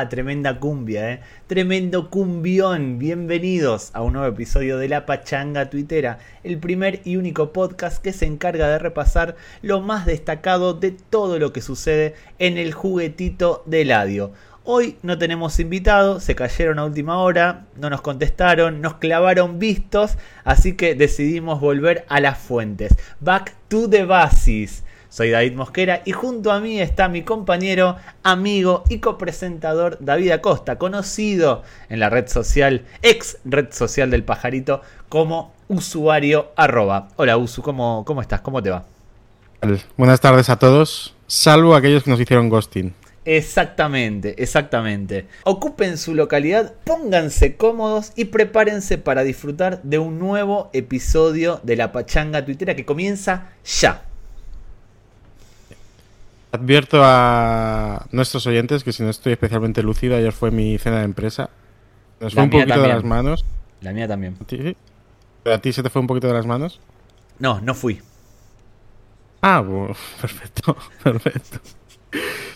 hola, ¿cómo les va? Tremenda cumbia, ¿eh? Tremendo cumbión. Bienvenidos a un nuevo episodio de La Pachanga Tuitera, el primer y único podcast que se encarga de repasar lo más destacado de todo lo que sucede en el juguetito de Ladio. Hoy no tenemos invitado, se cayeron a última hora, no nos contestaron, nos clavaron vistos, así que decidimos volver a las fuentes. Back to the basis. Soy David Mosquera y junto a mí está mi compañero, amigo y copresentador David Acosta, conocido en la red social, ex red social del pajarito, como usuario arroba. Hola Usu, ¿cómo, cómo estás? ¿Cómo te va? Buenas tardes a todos, salvo aquellos que nos hicieron ghosting. Exactamente, exactamente. Ocupen su localidad, pónganse cómodos y prepárense para disfrutar de un nuevo episodio de la Pachanga Twittera que comienza ya. Advierto a nuestros oyentes que si no estoy especialmente lúcido, ayer fue mi cena de empresa. Nos fue un poquito de las manos. La mía también. ¿A ti se te fue un poquito de las manos? No, no fui. Ah, perfecto, perfecto.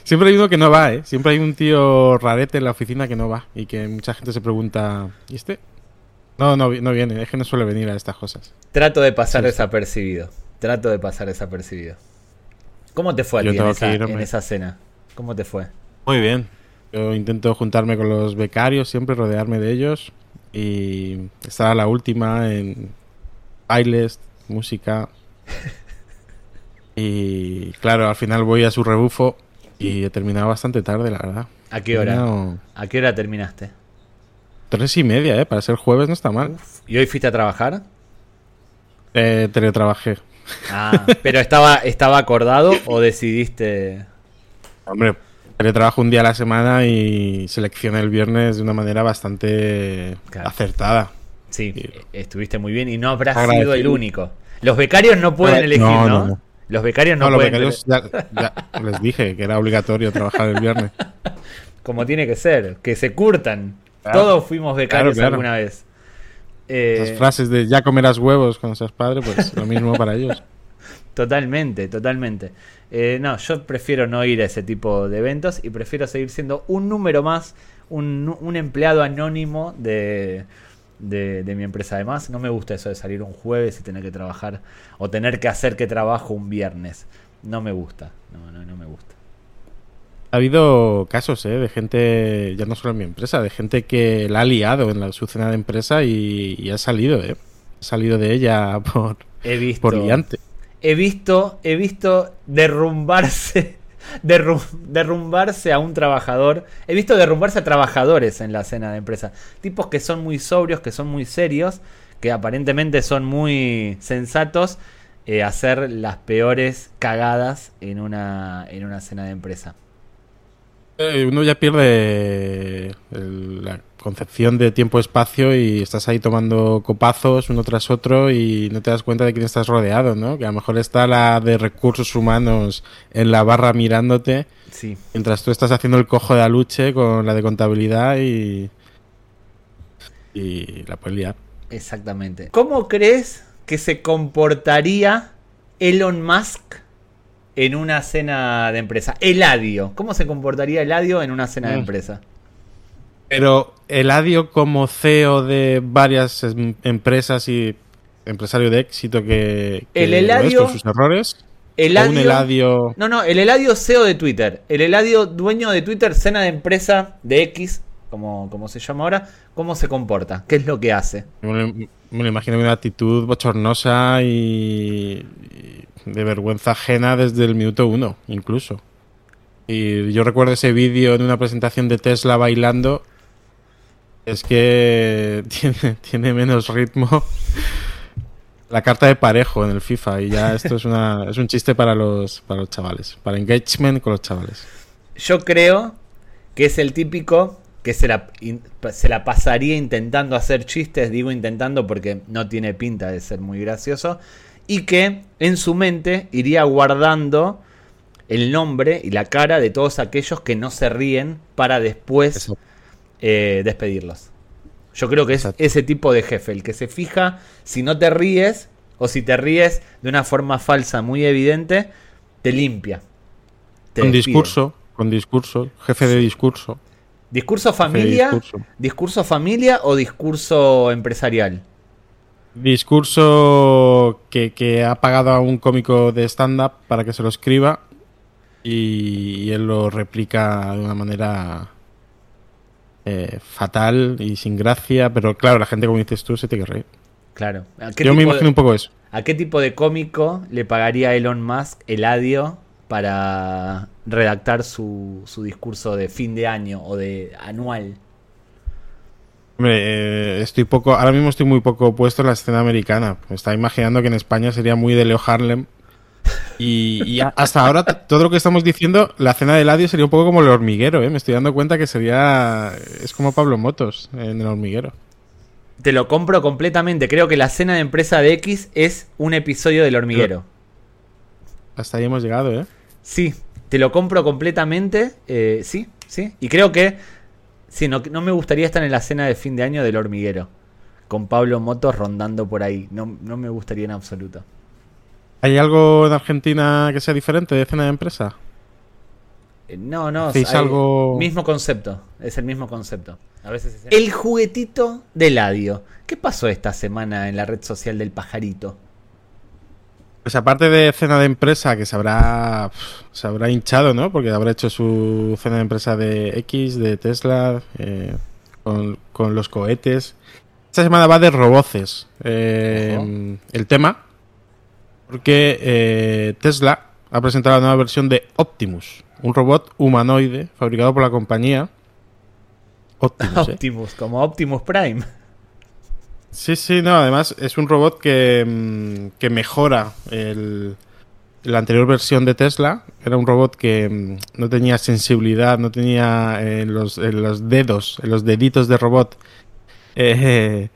Siempre hay uno que no va, ¿eh? Siempre hay un tío rarete en la oficina que no va y que mucha gente se pregunta, ¿y este? No, no, no viene, es que no suele venir a estas cosas. Trato de pasar desapercibido. Trato de pasar desapercibido. ¿Cómo te fue a ti en esa, cena? ¿Cómo te fue? Muy bien. Yo intento juntarme con los becarios, siempre rodearme de ellos y estar a la última en bailes, música. y claro, al final voy a su rebufo y he terminado bastante tarde, la verdad. ¿A qué hora? ¿A qué hora terminaste? Tres y media, ¿eh? Para ser jueves no está mal. ¿Y hoy fuiste a trabajar? Eh, teletrabajé. Ah, pero estaba, estaba acordado o decidiste. Hombre, trabajo un día a la semana y seleccioné el viernes de una manera bastante acertada. Sí, estuviste muy bien y no habrás sido el único. Los becarios no pueden elegir, ¿no? Los becarios no, pueden. Los becarios ya, les dije que era obligatorio trabajar el viernes. Como tiene que ser, que se curtan. Todos fuimos becarios alguna vez. Las eh, frases de ya comerás huevos cuando seas padre, pues lo mismo para ellos. Totalmente, totalmente. Eh, no, yo prefiero no ir a ese tipo de eventos y prefiero seguir siendo un número más, un, empleado anónimo de, de, mi empresa. Además, no me gusta eso de salir un jueves y tener que trabajar o tener que hacer que trabajo un viernes. No me gusta, no, no, no me gusta ha habido casos ¿eh? de gente, ya no solo en mi empresa, de gente que la ha liado en la, su cena de empresa y, ha salido, ¿eh? Ha salido de ella por, he visto, por liante. He visto, he visto derrumbarse, derrumbarse a un trabajador. He visto derrumbarse a trabajadores en la cena de empresa. Tipos que son muy sobrios, que son muy serios, que aparentemente son muy sensatos. Eh, hacer las peores cagadas en una, en una cena de empresa. Eh, uno ya pierde la concepción de tiempo-espacio y estás ahí tomando copazos uno tras otro y no te das cuenta de quién estás rodeado, ¿no? Que a lo mejor está la de recursos humanos en la barra mirándote, sí. mientras tú estás haciendo el cojo de aluche con la de contabilidad y, y la puedes liar. Exactamente. ¿Cómo crees que se comportaría Elon Musk en una cena de empresa. Eladio. ¿Cómo se comportaría Eladio en una cena de mm. empresa? Pero Eladio como CEO de varias em, empresas y empresario de éxito que, el Eladio, con sus errores. Eladio, un Eladio... No, no, el Eladio CEO de Twitter. El Eladio dueño de Twitter, cena de empresa de X, como, como se llama ahora. ¿Cómo se comporta? ¿Qué es lo que hace? Me, me imagino una actitud bochornosa y de vergüenza ajena desde el minuto uno, incluso. Y yo recuerdo ese vídeo en una presentación de Tesla bailando. Es que tiene, tiene menos ritmo la carta de parejo en el FIFA. Y ya esto es, una, es un chiste para los, para los chavales. Para engagement con los chavales. Yo creo que es el típico que se la, se la pasaría intentando hacer chistes. Digo intentando porque no tiene pinta de ser muy gracioso y que en su mente iría guardando el nombre y la cara de todos aquellos que no se ríen para después eh, despedirlos. Yo creo que es ese tipo de jefe, el que se fija si no te ríes o si te ríes de una forma falsa muy evidente, te limpia. un discurso, con discurso, jefe de discurso. ¿Discurso familia? discurso. Discurso. familia o discurso empresarial? Discurso que, que ha pagado a un cómico de stand-up para que se lo escriba y, y él lo replica de una manera eh, fatal y sin gracia, pero claro, la gente, como dices tú, se tiene que reír. Claro. ¿A qué, Yo me imagino de, un poco eso. ¿A qué tipo de cómico le pagaría Elon Musk el adio para redactar su, su discurso de fin de año o de anual? Hombre, eh, estoy poco, ahora mismo estoy muy poco puesto en la escena americana. Me estaba imaginando que en España sería muy de Leo Harlem. Y, hasta ahora, todo lo que estamos diciendo, la cena de Eladio sería un poco como el hormiguero, ¿eh? Me estoy dando cuenta que sería. Es como Pablo Motos en el hormiguero. Te lo compro completamente. Creo que la cena de empresa de X es un episodio del hormiguero. Hasta ahí hemos llegado, ¿eh? Sí, te lo compro completamente. eh, sí, sí. Y creo que sí, no, no me gustaría estar en la cena de fin de año del hormiguero. Con Pablo Motos rondando por ahí. No, no me gustaría en absoluto. ¿Hay algo en Argentina que sea diferente de cena de empresa? Eh, No, no. ¿Hacéis hay- algo- Mismo concepto. Es el mismo concepto. A veces es el juguetito de Ladio. ¿Qué pasó esta semana en la red social del pajarito? Pues aparte de cena de empresa, que se habrá, se habrá hinchado, ¿no? Porque habrá hecho su cena de empresa de X, de Tesla, eh, con, con los cohetes. Esta semana va de roboces. eh, el tema, porque eh, Tesla ha presentado la nueva versión de Optimus, un robot humanoide fabricado por la compañía Optimus. Optimus, como Optimus Prime. Sí, sí, no, además es un robot que, mm, que mejora el, la anterior versión de Tesla. Era un robot que mm, no tenía sensibilidad, no tenía eh, en los, en los dedos, en los deditos de robot. eh,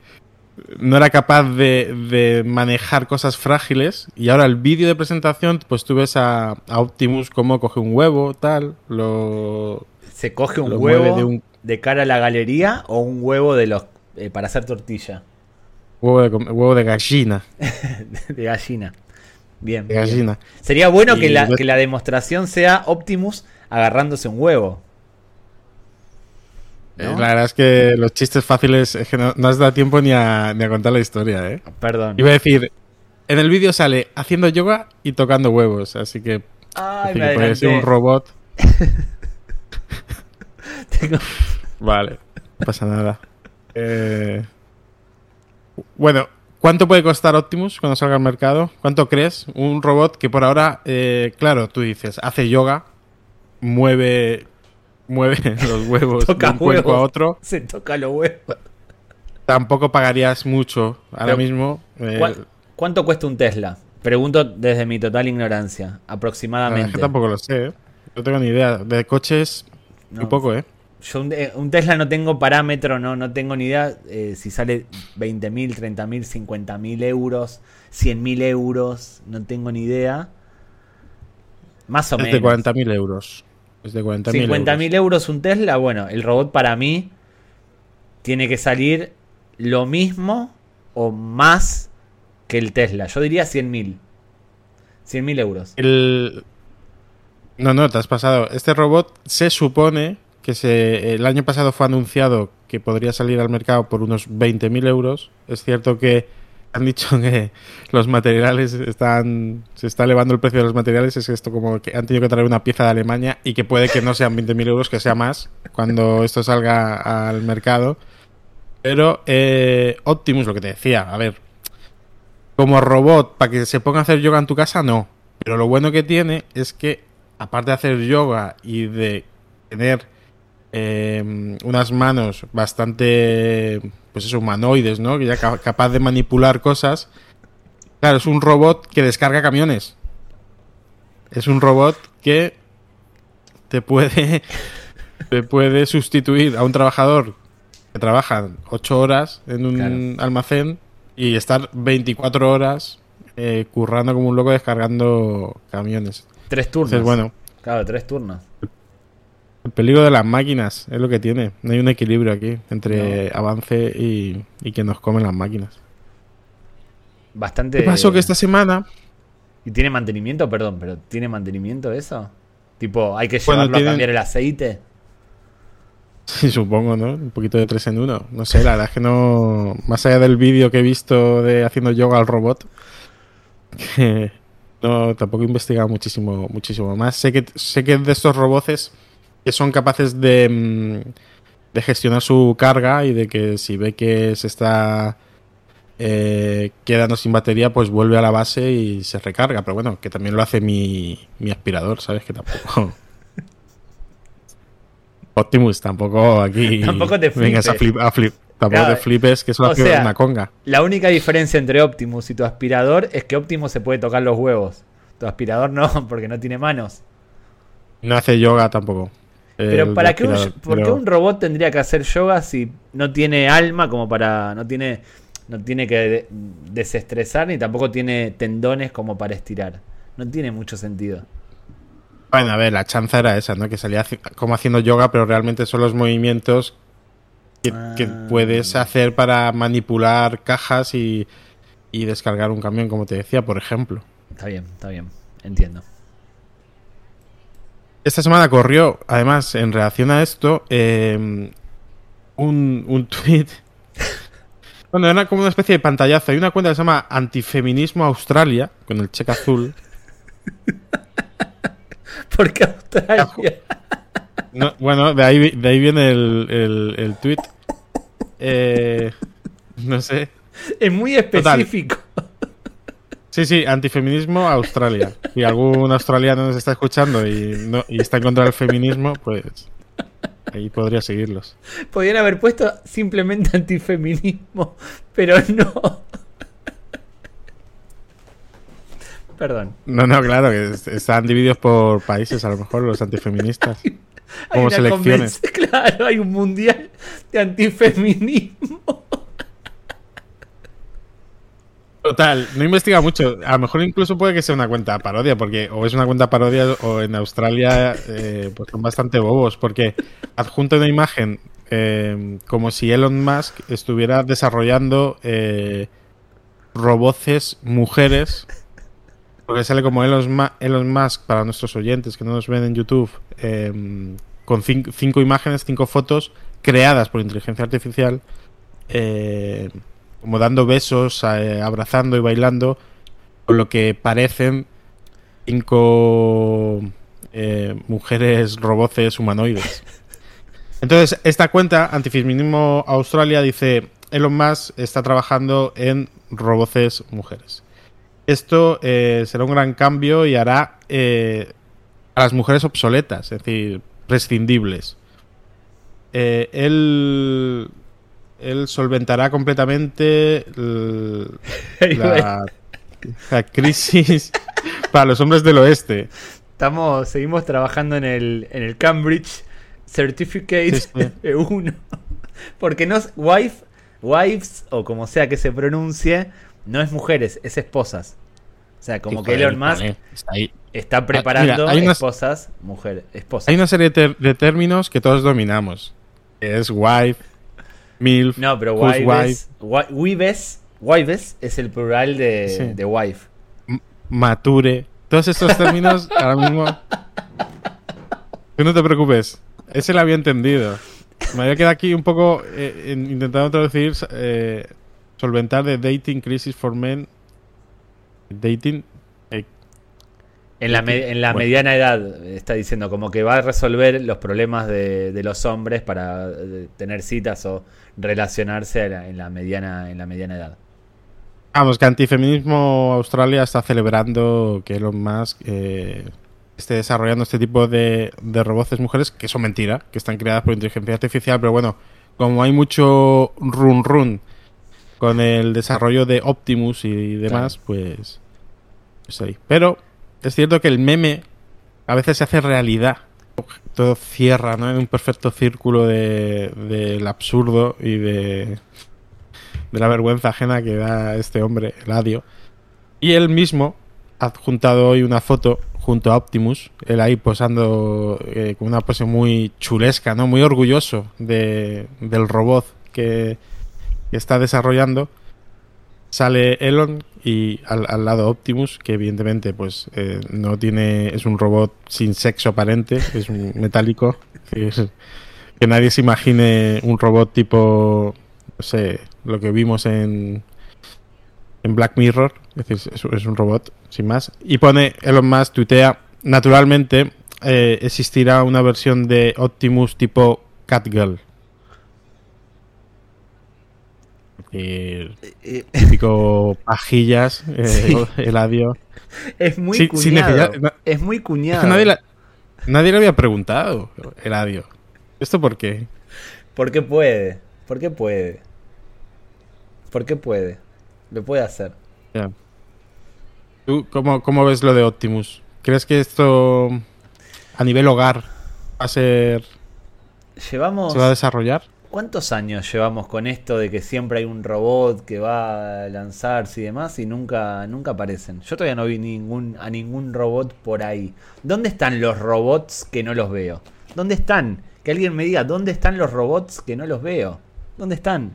no era capaz de, de manejar cosas frágiles. Y ahora el vídeo de presentación, pues tú ves a, a Optimus como coge un huevo, tal, lo, ¿Se coge un Lo huevo de, cara a la galería o un huevo de los eh, para hacer tortilla? Huevo de, huevo de gallina. de gallina. Bien. De bien. gallina. Sería bueno que la, que la demostración sea Optimus agarrándose un huevo. ¿No? Eh, La verdad es que los chistes fáciles es que no, no has dado tiempo ni a, ni a contar la historia, ¿eh? Perdón. Iba a decir, en el vídeo sale haciendo yoga y tocando huevos, así que, Ay, así me que puede ser un robot. Tengo- Vale, no pasa nada. Eh, bueno, ¿cuánto puede costar Optimus cuando salga al mercado? ¿Cuánto crees? Un robot que por ahora, eh, claro, tú dices, hace yoga, mueve, mueve los huevos de Toca un cuenco a huevos. otro. Se toca los huevos. Tampoco pagarías mucho ahora Pero, mismo. eh, ¿Cuál- ¿Cuánto cuesta un Tesla? Pregunto desde mi total ignorancia. Aproximadamente. que tampoco lo sé, ¿eh? No tengo ni idea. De coches, No. muy poco, ¿eh? Yo un, eh, un Tesla no tengo parámetro, no, no tengo ni idea eh, si sale 20.000, 30.000, 50.000 euros, 100.000 euros, no tengo ni idea. Más o Es de menos. 40.000 euros. Es de 40.000 50.000 euros. euros un Tesla, bueno, el robot para mí tiene que salir lo mismo o más que el Tesla. Yo diría 100.000. 100.000 euros. El... No, no, te has pasado. Este robot se supone que el año pasado fue anunciado que podría salir al mercado por unos 20.000 euros. Es cierto que han dicho que los materiales están... Se está elevando el precio de los materiales. Es esto como que han tenido que traer una pieza de Alemania y que puede que no sean 20.000 euros, que sea más cuando esto salga al mercado. Pero eh, Optimus, lo que te decía, a ver, como robot, para que se ponga a hacer yoga en tu casa, no. Pero lo bueno que tiene es que, aparte de hacer yoga y de tener eh, unas manos bastante, pues eso, humanoides, ¿no? Que ya ca- capaz de manipular cosas. Claro, es un robot que descarga camiones. Es un robot que te puede, te puede sustituir a un trabajador que trabaja 8 horas en un Claro. almacén y estar 24 horas eh, currando como un loco descargando camiones. Tres turnos. Entonces, bueno, Claro, tres turnos. El peligro de las máquinas es lo que tiene. No hay un equilibrio aquí entre avance y, y que nos comen las máquinas. Bastante. ¿Qué pasó? Que esta semana ¿Y tiene mantenimiento? Perdón, pero ¿tiene mantenimiento eso? Tipo, hay que llevarlo a cambiar el aceite. Sí, supongo, ¿no? Un poquito de tres en uno. No sé, la verdad es que no. Más allá del vídeo que he visto de haciendo yoga al robot, que no, tampoco he investigado muchísimo, muchísimo más. Sé que, sé que de estos robots que son capaces de, mm, de gestionar su carga y de que si ve que se está eh, quedando sin batería, pues vuelve a la base y se recarga. Pero bueno, que también lo hace mi, mi aspirador, ¿sabes? Que tampoco. Optimus, tampoco aquí. Tampoco te flipes. a flip, tampoco te flipes que eso hace una conga. La única diferencia entre Optimus y tu aspirador es que Optimus se puede tocar los huevos. Tu aspirador no, porque no tiene manos. No hace yoga tampoco. Pero para qué un, ¿por qué un robot tendría que hacer yoga si no tiene alma como para. no tiene. no tiene que desestresar ni tampoco tiene tendones como para estirar? No tiene mucho sentido. Bueno, a ver, la chanza era esa, ¿no? Que salía como haciendo yoga, pero realmente son los movimientos que, ah. puedes hacer para manipular cajas y, descargar un camión, como te decía, por ejemplo. Está bien, está bien, entiendo. Esta semana corrió, además, en reacción a esto, em, un, un tweet. bueno, era como una especie de pantallazo. Hay una cuenta que se llama Antifeminismo Australia, con el cheque azul. Porque Australia. bueno, de ahí, de ahí viene el, el, el tweet. Eh, no sé. Es muy específico. Sí, sí, antifeminismo Australia. Si algún australiano nos está escuchando y, no, y está en contra del feminismo, pues ahí podría seguirlos. Podrían haber puesto simplemente antifeminismo, pero no. Perdón. No, no, claro, que están divididos por países, a lo mejor los antifeministas. como selecciones. Claro, hay un mundial de antifeminismo. Total, no investiga mucho. A lo mejor incluso puede que sea una cuenta parodia, porque o es una cuenta parodia o en Australia eh, pues son bastante bobos, porque adjunta una imagen eh, como si Elon Musk estuviera desarrollando eh, roboces mujeres porque sale como Elon, Musk para nuestros oyentes que no nos ven en YouTube, em, con cinco, imágenes, cinco fotos creadas por inteligencia artificial, eh, como dando besos, eh, abrazando y bailando, con lo que parecen cinco eh, mujeres roboces humanoides. Entonces, esta cuenta, Antifeminismo Australia, dice, Elon Musk está trabajando en roboces mujeres. Esto eh, será un gran cambio y hará a las mujeres obsoletas, es decir, prescindibles. Eh, él, él solventará completamente la, crisis para los hombres del oeste. Estamos, seguimos trabajando en el, en el Cambridge Certificate 1. Porque no es wife, wives, o como sea que se pronuncie, no es mujeres, es esposas. O sea, como que Elon Musk está, ah, preparando hay esposas, mujeres, esposas. Hay una serie de, términos que todos dominamos. Es wife, milf, No, pero wives, wives, wives es el plural de, de wife. mature. Todos estos términos ahora mismo... no te preocupes. Ese lo había entendido. Me había quedado aquí un poco eh, intentando traducir eh, solventar de Dating Crisis for Men. Dating. Eh, en la, en la mediana edad, está diciendo, como que va a resolver los problemas de, los hombres para eh, tener citas o relacionarse en la, mediana, en la mediana edad. Vamos, que Antifeminismo Australia está celebrando que Elon Musk eh, esté desarrollando este tipo de, de robots mujeres, que son mentira, que están creadas por inteligencia artificial, pero bueno, como hay mucho run run con el desarrollo de Optimus y demás, pues, pues ahí. Pero es cierto que el meme a veces se hace realidad. Todo cierra, ¿no? En un perfecto círculo del de, absurdo y de, de la vergüenza ajena que da este hombre, Eladio. Y él mismo ha adjuntado hoy una foto junto a Optimus, él ahí posando eh, con una pose muy chulesca, ¿no? Muy orgulloso de, del robot que está desarrollando, sale Elon y al, al lado Optimus, que evidentemente pues eh, no tiene, es un robot sin sexo aparente, es un metálico. Que, es- que nadie se imagine un robot tipo, no sé, lo que vimos en, en Black Mirror, es decir, es, es un robot, sin más. Y pone, Elon Musk tuitea, naturalmente eh, existirá una versión de Optimus tipo Catgirl. Eh, Eh, típico pajillas, eh, Sí. Eladio. es muy Sí, cuñado. es muy cuñado. nadie, la- nadie le había preguntado, Eladio. ¿Esto por qué? ¿Por qué puede? ¿Por qué puede? ¿Por qué puede? Lo puede hacer. ¿Tú cómo, cómo ves lo de Optimus? ¿Crees que esto a nivel hogar va a ser. Llevamos. se va a desarrollar? ¿Cuántos años llevamos con esto de que siempre hay un robot que va a lanzarse y demás y nunca, nunca aparecen? Yo todavía no vi ningún, a ningún robot por ahí. ¿Dónde están los robots que no los veo? ¿Dónde están? Que alguien me diga, ¿dónde están los robots que no los veo? ¿Dónde están?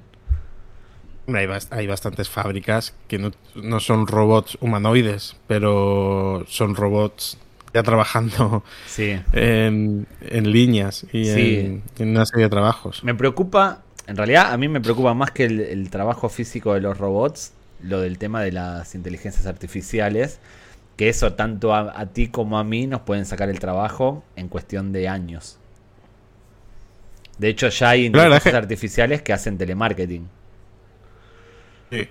Hay, bast- hay bastantes fábricas que no son robots humanoides, pero son robots ya trabajando Sí. en, en líneas y Sí. en, en una serie de trabajos. Me preocupa, en realidad a mí me preocupa más que el, el trabajo físico de los robots, lo del tema de las inteligencias artificiales, que eso tanto a, a ti como a mí nos pueden sacar el trabajo en cuestión de años. De hecho ya hay inteligencias artificiales que hacen telemarketing. Sí.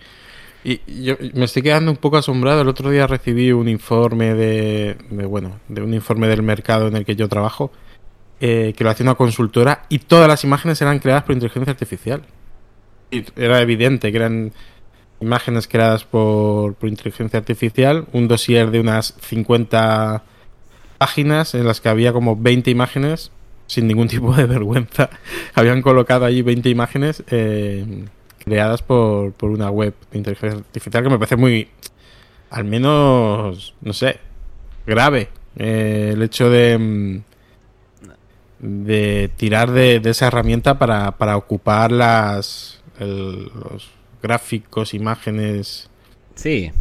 Y yo me estoy quedando un poco asombrado. El otro día recibí un informe de, de, bueno, de un informe del mercado en el que yo trabajo, eh, que lo hacía una consultora y todas las imágenes eran creadas por inteligencia artificial. Y era evidente que eran imágenes creadas por, por inteligencia artificial, un dossier de unas 50 páginas en las que había como 20 imágenes sin ningún tipo de vergüenza. Habían colocado allí 20 imágenes eh, creadas por, por una web de inteligencia artificial que me parece muy, al menos, no sé, grave. Eh, el hecho de, mm, de tirar de, de esa herramienta para, para ocupar las, el- los gráficos, imágenes, Sí,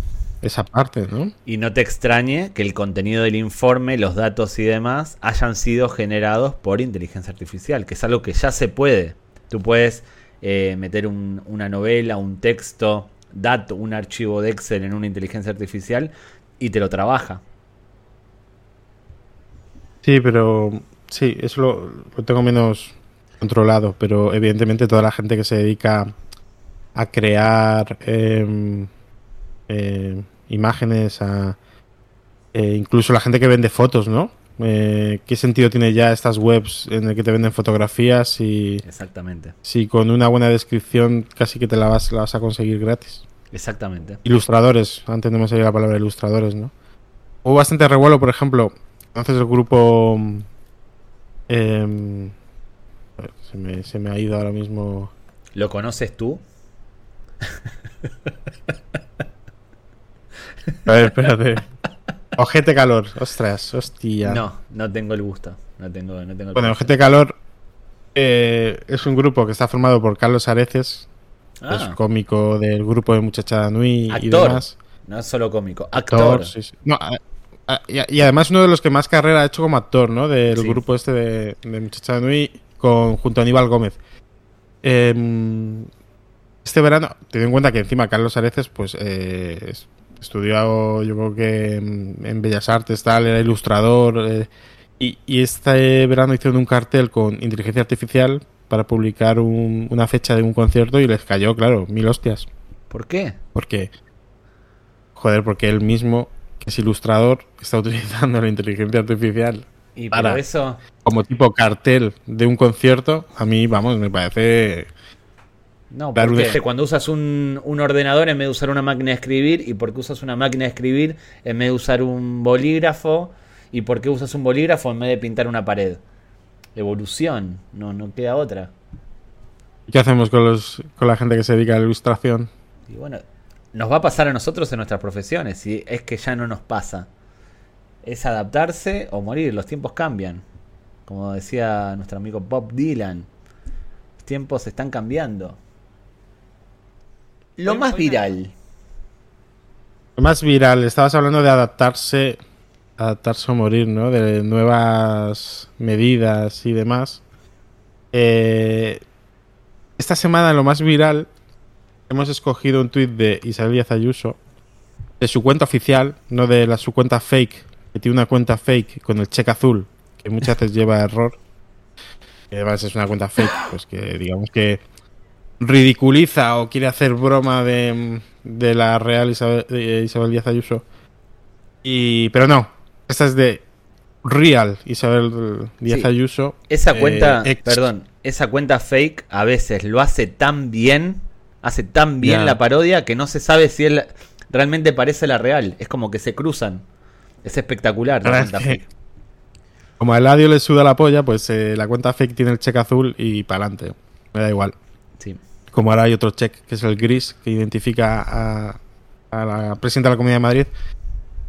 esa parte, ¿no? y no te extrañe que el contenido del informe, los datos y demás hayan sido generados por inteligencia artificial, que es algo que ya se puede. Tú puedes eh, meter un- una novela, un texto, dato, un archivo de Excel en una inteligencia artificial y te lo trabaja. Sí, pero sí, eso lo, tengo menos controlado, pero evidentemente toda la gente que se dedica a crear em, eh, imágenes, a, eh, incluso la gente que vende fotos, ¿no? Eh, ¿Qué sentido tiene ya estas webs en el que te venden fotografías y Exactamente, si con una buena descripción casi que te la vas, la vas a conseguir gratis? exactamente. Ilustradores, antes no me salía la palabra ilustradores, ¿no? Hubo bastante revuelo, por ejemplo, entonces el grupo... em, me, se me ha ido ahora mismo... ¿Lo conoces tú? A ver, espérate. Ojete Calor, ostras, hostia. No, no tengo el gusto. No tengo, no tengo el Bueno, gusto. Ojete Calor eh, es un grupo que está formado por Carlos Areces, que es Ah, cómico del grupo de Muchachada Nui y Actor. demás. no es solo cómico, Actor, actor. sí, sí. No, a- a- y, y además uno de los que más carrera ha hecho como actor, ¿no? Del Sí. grupo este de, de Muchacha Nui con, junto a Aníbal Gómez. Em, este verano, teniendo en cuenta que encima Carlos Areces, pues eh, es- estudió, yo creo que en, en Bellas Artes, tal, era ilustrador. eh, y, y este verano hicieron un cartel con inteligencia artificial para publicar un- una fecha de un concierto y les cayó, claro, mil hostias. ¿Por qué? Porque, joder, porque él mismo, que es ilustrador, está utilizando la inteligencia artificial Y Para. eso, como tipo cartel de un concierto. A mí, vamos, me parece... no, un porque cuando usas un, un ordenador en vez de usar una máquina de escribir, y por qué usas una máquina de escribir en vez de usar un bolígrafo, y por qué usas un bolígrafo en vez de pintar una pared. Evolución, no, no queda otra. ¿Qué hacemos con, los, con la gente que se dedica a la ilustración? Y bueno, nos va a pasar a nosotros en nuestras profesiones, y es que ya no nos pasa. Es adaptarse o morir, los tiempos cambian. Como decía nuestro amigo Bob Dylan, los tiempos están cambiando. Lo Hoy- más hoy viral. Lo más viral, estabas hablando de adaptarse, adaptarse o morir, ¿no? De nuevas medidas y demás. Eh, esta semana lo más viral hemos escogido un tuit de Isabel Díaz Ayuso, de su cuenta oficial, no de la, su cuenta fake, que tiene una cuenta fake con el cheque azul, que muchas veces lleva error. Y además es una cuenta fake, pues que digamos que ridiculiza o quiere hacer broma de, de la real Isabel, Isabel, Díaz Ayuso. Y, pero no, esta es de real Isabel Díaz sí, Ayuso. Esa cuenta, eh, perdón, esa cuenta fake a veces lo hace tan bien, hace tan bien yeah. la parodia que no se sabe si él realmente parece la real. Es como que se cruzan. Es espectacular la cuenta fake. Como a Eladio le suda la polla, pues eh, la cuenta fake tiene el cheque azul y para adelante. Me da igual. Sí. Como ahora hay otro check que es el gris que identifica a, a la presidenta de la Comunidad de Madrid.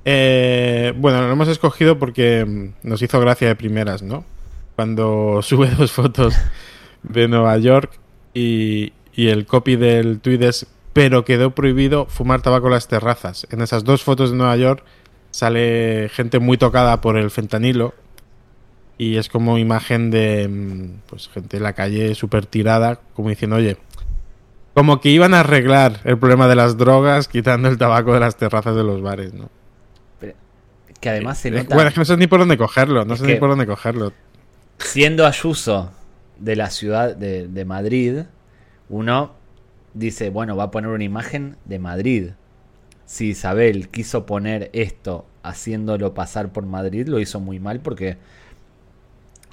Eh, bueno, lo hemos escogido porque nos hizo gracia de primeras, ¿no? Cuando sube dos fotos de Nueva York y, y el copy del tweet es pero quedó prohibido fumar tabaco en las terrazas. En esas dos fotos de Nueva York sale gente muy tocada por el fentanilo y es como imagen de pues gente en la calle súper tirada, como diciendo, oye, como que iban a arreglar el problema de las drogas quitando el tabaco de las terrazas de los bares, ¿no? Pero, que además se nota... Bueno, es que no sé ni por dónde cogerlo, no sé ni por dónde cogerlo. Siendo Ayuso de la ciudad de, de Madrid, uno dice, bueno, va a poner una imagen de Madrid. Si Isabel quiso poner esto haciéndolo pasar por Madrid, lo hizo muy mal porque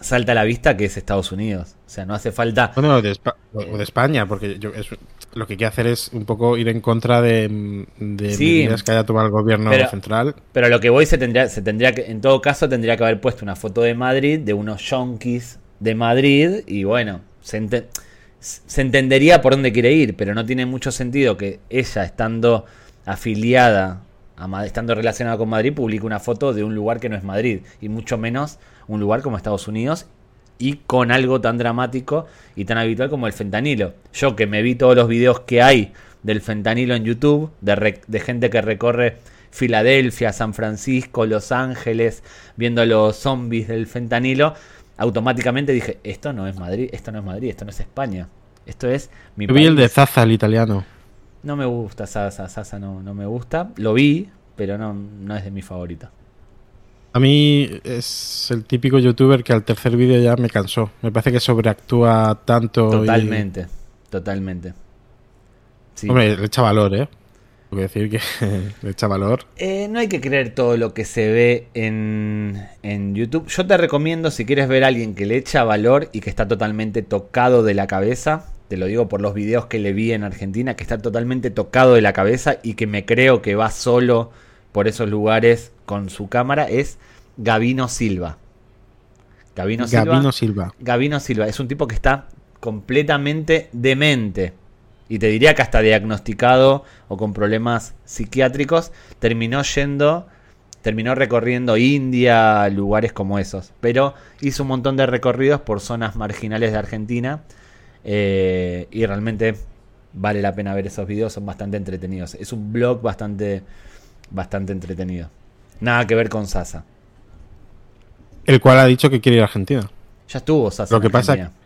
salta a la vista que es Estados Unidos. O sea, no hace falta. Bueno, de, Espa o de España, porque yo, es, lo que quiere hacer es un poco ir en contra de, de Sí, medidas que haya tomado el gobierno pero- central. Pero lo que voy se tendría, se tendría que, en todo caso, tendría que haber puesto una foto de Madrid, de unos yonkis de Madrid, y bueno, se, ente- se entendería por dónde quiere ir, pero no tiene mucho sentido que ella, estando afiliada, a estando relacionada con Madrid, publique una foto de un lugar que no es Madrid, y mucho menos un lugar como Estados Unidos, y con algo tan dramático y tan habitual como el fentanilo. Yo que me vi todos los videos que hay del fentanilo en YouTube, de, re- de gente que recorre Filadelfia, San Francisco, Los Ángeles, viendo los zombies del fentanilo, automáticamente dije, esto no es Madrid, esto no es Madrid, esto no es España. Esto es mi Yo vi el de país". Zaza, el italiano. No me gusta Sasa no, no me gusta. Lo vi, pero no, no es de mi favorita. A mí es el típico youtuber que al tercer vídeo ya me cansó. Me parece que sobreactúa tanto. y- Totalmente, totalmente. Sí. Hombre, le echa valor, ¿eh? Tengo que decir que le echa valor. Eh, no hay que creer todo lo que se ve en, en YouTube. Yo te recomiendo, si quieres ver a alguien que le echa valor y que está totalmente tocado de la cabeza, te lo digo por los videos que le vi en Argentina, que está totalmente tocado de la cabeza y que me creo que va solo por esos lugares con su cámara, es Gavino Silva. Gavino Silva. Gabino Silva. Gavino Silva es un tipo que está completamente demente. Y te diría que hasta diagnosticado o con problemas psiquiátricos, terminó yendo, terminó recorriendo India, lugares como esos. Pero hizo un montón de recorridos por zonas marginales de Argentina. eh, y realmente vale la pena ver esos videos, son bastante entretenidos. Es un blog bastante, bastante entretenido. Nada que ver con Sasa. El cual ha dicho que quiere ir a Argentina. Ya estuvo Sasa. Lo en que pasa Argentina.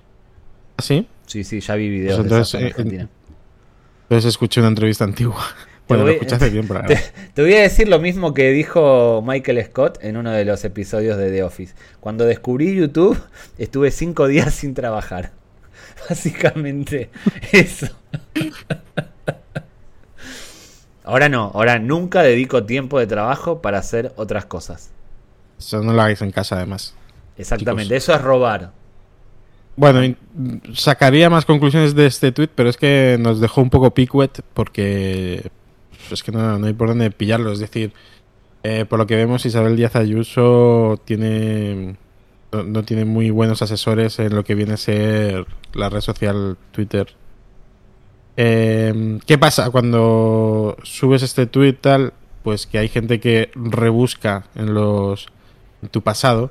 ¿Ah, ¿Sí? Sí, sí, ya vi videos Pues de entonces, Sasa en eh, Argentina. Entonces escuché una entrevista antigua. Bueno, voy- lo escuché hace tiempo. la Te, te voy a decir lo mismo que dijo Michael Scott en uno de los episodios de The Office. Cuando descubrí YouTube, estuve cinco días sin trabajar. Básicamente eso. Ahora no, ahora nunca dedico tiempo de trabajo para hacer otras cosas. Eso no lo hagáis en casa, además. Exactamente, eso es robar. Bueno, sacaría más conclusiones de este tweet, pero es que nos dejó un poco picuet porque es que no, no hay por dónde pillarlo. Es decir, eh, por lo que vemos, Isabel Díaz Ayuso tiene no, no tiene muy buenos asesores en lo que viene a ser la red social Twitter. Eh, ¿Qué pasa cuando subes este tweet tal? Pues que hay gente que rebusca en los en tu pasado.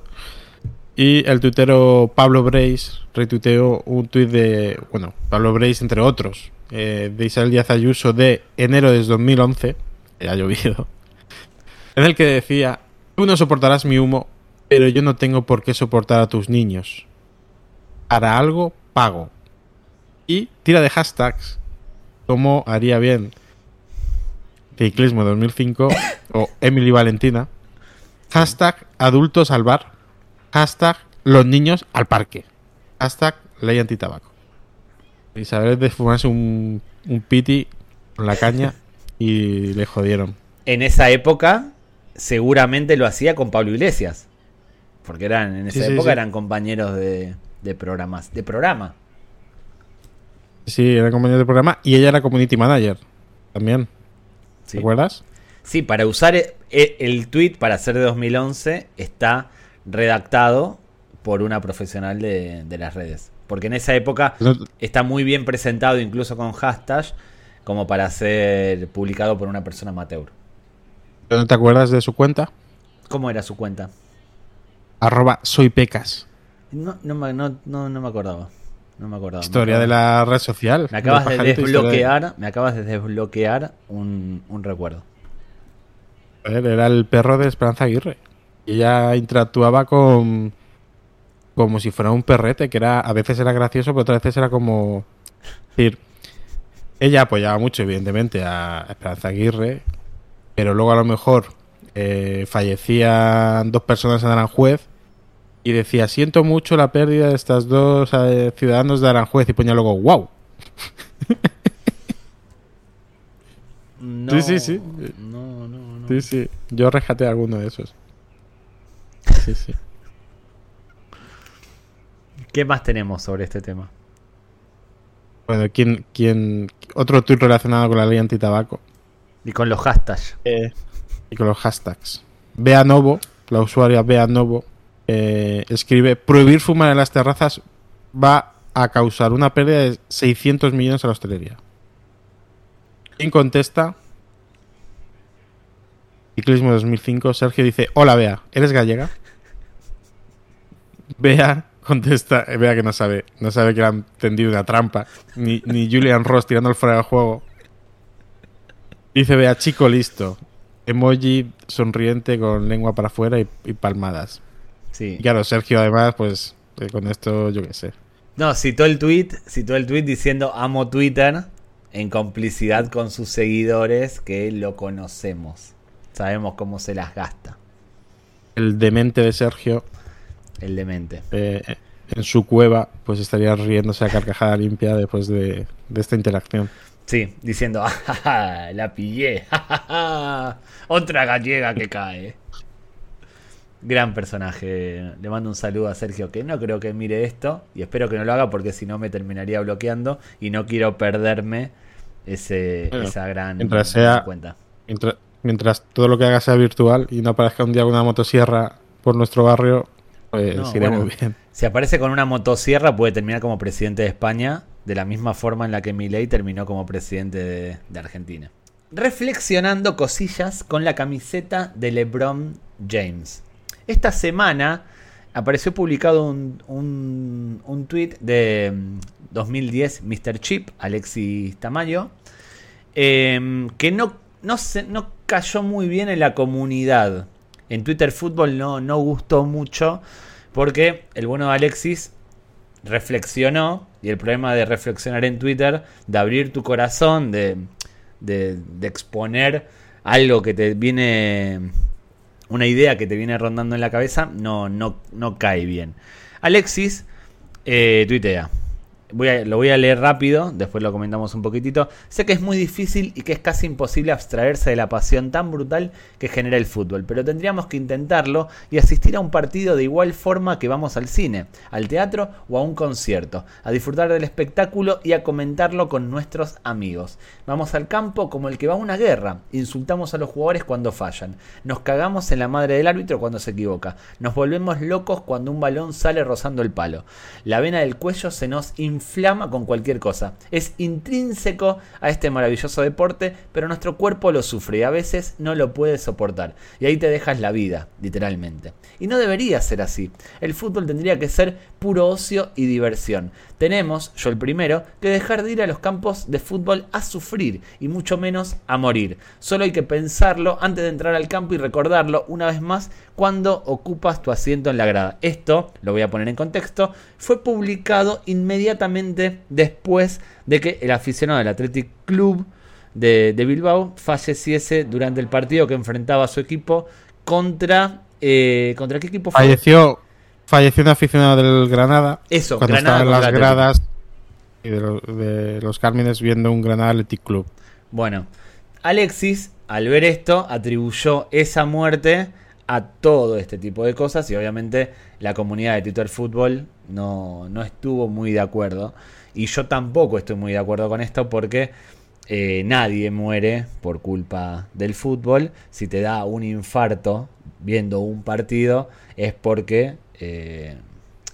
Y el tuitero Pablo Brace retuiteó un tuit de, bueno, Pablo Brace entre otros, eh, de Isabel Díaz Ayuso de enero de 2011, que ha llovido, en el que decía, tú no soportarás mi humo, pero yo no tengo por qué soportar a tus niños. Para algo, pago. Y tira de hashtags, como haría bien Ciclismo 2005 o Emily Valentina. Hashtag adultos al bar. Hashtag los niños al parque. Hashtag ley antitabaco. Isabel de fumarse un, un piti con la caña y le jodieron. En esa época, seguramente lo hacía con Pablo Iglesias. Porque eran, en esa Sí, sí, época sí. eran compañeros de, de programas. De programa. Sí, era compañero de programa y ella era community manager también. Sí. ¿Te acuerdas? Sí, para usar e- e- el tweet para ser de 2011 está redactado por una profesional de, de las redes. Porque en esa época No- está muy bien presentado, incluso con hashtag, como para ser publicado por una persona amateur. ¿No te acuerdas de su cuenta? ¿Cómo era su cuenta? Arroba soy pecas. No, no, no, no me acordaba. No me acordaba. Historia me de la red social. Me acabas de desbloquear, me acabas de desbloquear un, un recuerdo. Joder, Era el perro de Esperanza Aguirre. Y ella interactuaba con. como si fuera un perrete, que era. a veces era gracioso, pero otras veces era como. decir, ella apoyaba mucho, evidentemente, a Esperanza Aguirre. Pero luego a lo mejor eh, fallecían dos personas en Aranjuez. Y decía, siento mucho la pérdida de estas dos eh, ciudadanos de Aranjuez. Y ponía luego, wow. No, Sí, sí, sí. No, no, no. Sí, sí. Yo rescaté alguno de esos. Sí, sí. ¿Qué más tenemos sobre este tema? Bueno, ¿quién, quién, otro tuit relacionado con la ley antitabaco Y con los hashtags. y con los hashtags. Bea Novo, la usuaria Bea Novo, eh, escribe: Prohibir fumar en las terrazas va a causar una pérdida de 600 millones a la hostelería. ¿Quién contesta? Ciclismo 2005. Sergio dice: Hola, Bea, ¿eres gallega? Bea contesta, Bea que no sabe, no sabe que le han tendido una trampa, ni, ni Julian Ross tirando el fuera del juego. Dice Bea, chico listo. Emoji sonriente con lengua para afuera y palmadas. Sí. Y claro, Sergio además, pues eh, con esto yo qué sé. No, citó el tweet, citó el tweet diciendo amo Twitter en complicidad con sus seguidores que lo conocemos. Sabemos cómo se las gasta El demente de Sergio el demente. eh, en su cueva, pues estaría riéndose a carcajada limpia después de, de esta interacción. Sí, diciendo, "Ah, ja, ja, la pillé, ja, otra gallega que cae. Gran personaje. Le mando un saludo a Sergio, que no creo que mire esto, y espero que no lo haga porque si no me terminaría bloqueando y no quiero perderme ese, Bueno, esa gran mientras sea- cuenta. Mientras, mientras todo lo que haga sea virtual y no aparezca un día una motosierra por nuestro barrio, pues No, irá bueno. muy bien. Si aparece con una motosierra puede terminar como presidente de España, de la misma forma en la que Milei terminó como presidente de, de Argentina. Reflexionando cosillas con la camiseta de LeBron James. Esta semana apareció publicado un, un, tweet de mm, 2010 Mr. Chip, Alexis Tamayo, eh, que no, no, se, no cayó muy bien en la comunidad. En Twitter Fútbol no, no gustó mucho porque el bueno de Alexis reflexionó, y el problema de reflexionar en Twitter, de abrir tu corazón, de, de, de exponer algo que te viene, una idea que te viene rondando en la cabeza, no, no, no cae bien. Alexis eh, tuitea. Voy a- lo voy a leer rápido, después lo comentamos un poquitito. Sé que es muy difícil y que es casi imposible abstraerse de la pasión tan brutal que genera el fútbol, pero tendríamos que intentarlo y asistir a un partido de igual forma que vamos al cine, al teatro o a un concierto, a disfrutar del espectáculo y a comentarlo con nuestros amigos. Vamos al campo como el que va a una guerra, insultamos a los jugadores cuando fallan, nos cagamos en la madre del árbitro cuando se equivoca, nos volvemos locos cuando un balón sale rozando el palo, la vena del cuello se nos inflama con cualquier cosa. Es intrínseco a este maravilloso deporte, pero nuestro cuerpo lo sufre y a veces no lo puede soportar. Y ahí te dejas la vida, literalmente. Y no debería ser así. El fútbol tendría que ser puro ocio y diversión. Tenemos, yo el primero, que dejar de ir a los campos de fútbol a sufrir y mucho menos a morir. Solo hay que pensarlo antes de entrar al campo y recordarlo una vez más cuando ocupas tu asiento en la grada. Esto, lo voy a poner en contexto, fue publicado inmediatamente después de que el aficionado del Athletic Club de, Bilbao falleciese durante el partido que enfrentaba a su equipo contra... Eh, ¿Contra qué equipo fue? Falleció, falleció un aficionado del Granada. Eso, cuando estaba en las gradas y de, los Cármenes viendo un Granada Athletic Club. Bueno, Alexis, al ver esto, atribuyó esa muerte a todo este tipo de cosas y obviamente la comunidad de Twitter Fútbol no, no estuvo muy de acuerdo. Y yo tampoco estoy muy de acuerdo con esto porque eh, nadie muere por culpa del fútbol. Si te da un infarto viendo un partido es porque eh,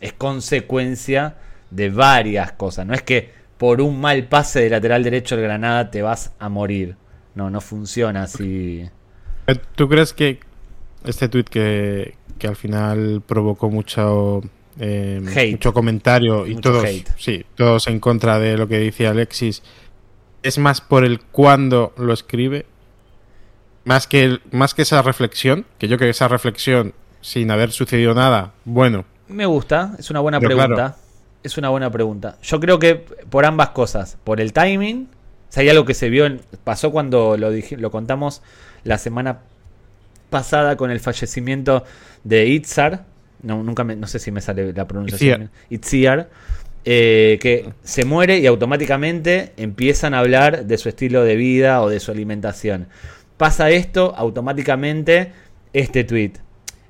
es consecuencia de varias cosas. No es que por un mal pase de lateral derecho del Granada te vas a morir. No, no funciona así. ¿Tú crees que este tweet que, al final provocó mucho, eh, mucho comentario y todos, sí, todos en contra de lo que decía Alexis, es más por el cuándo lo escribe, más que, más que esa reflexión, que yo creo que esa reflexión, sin haber sucedido nada, bueno. Me gusta, es una buena pregunta. Es una buena pregunta. Yo creo que por ambas cosas, por el timing, o hay algo que se vio, en, pasó cuando lo, lo contamos la semana pasada con el fallecimiento de Itzar, no, nunca no sé si me sale la pronunciación, Itziar, eh, que se muere y automáticamente empiezan a hablar de su estilo de vida o de su alimentación. Pasa esto, automáticamente este tweet.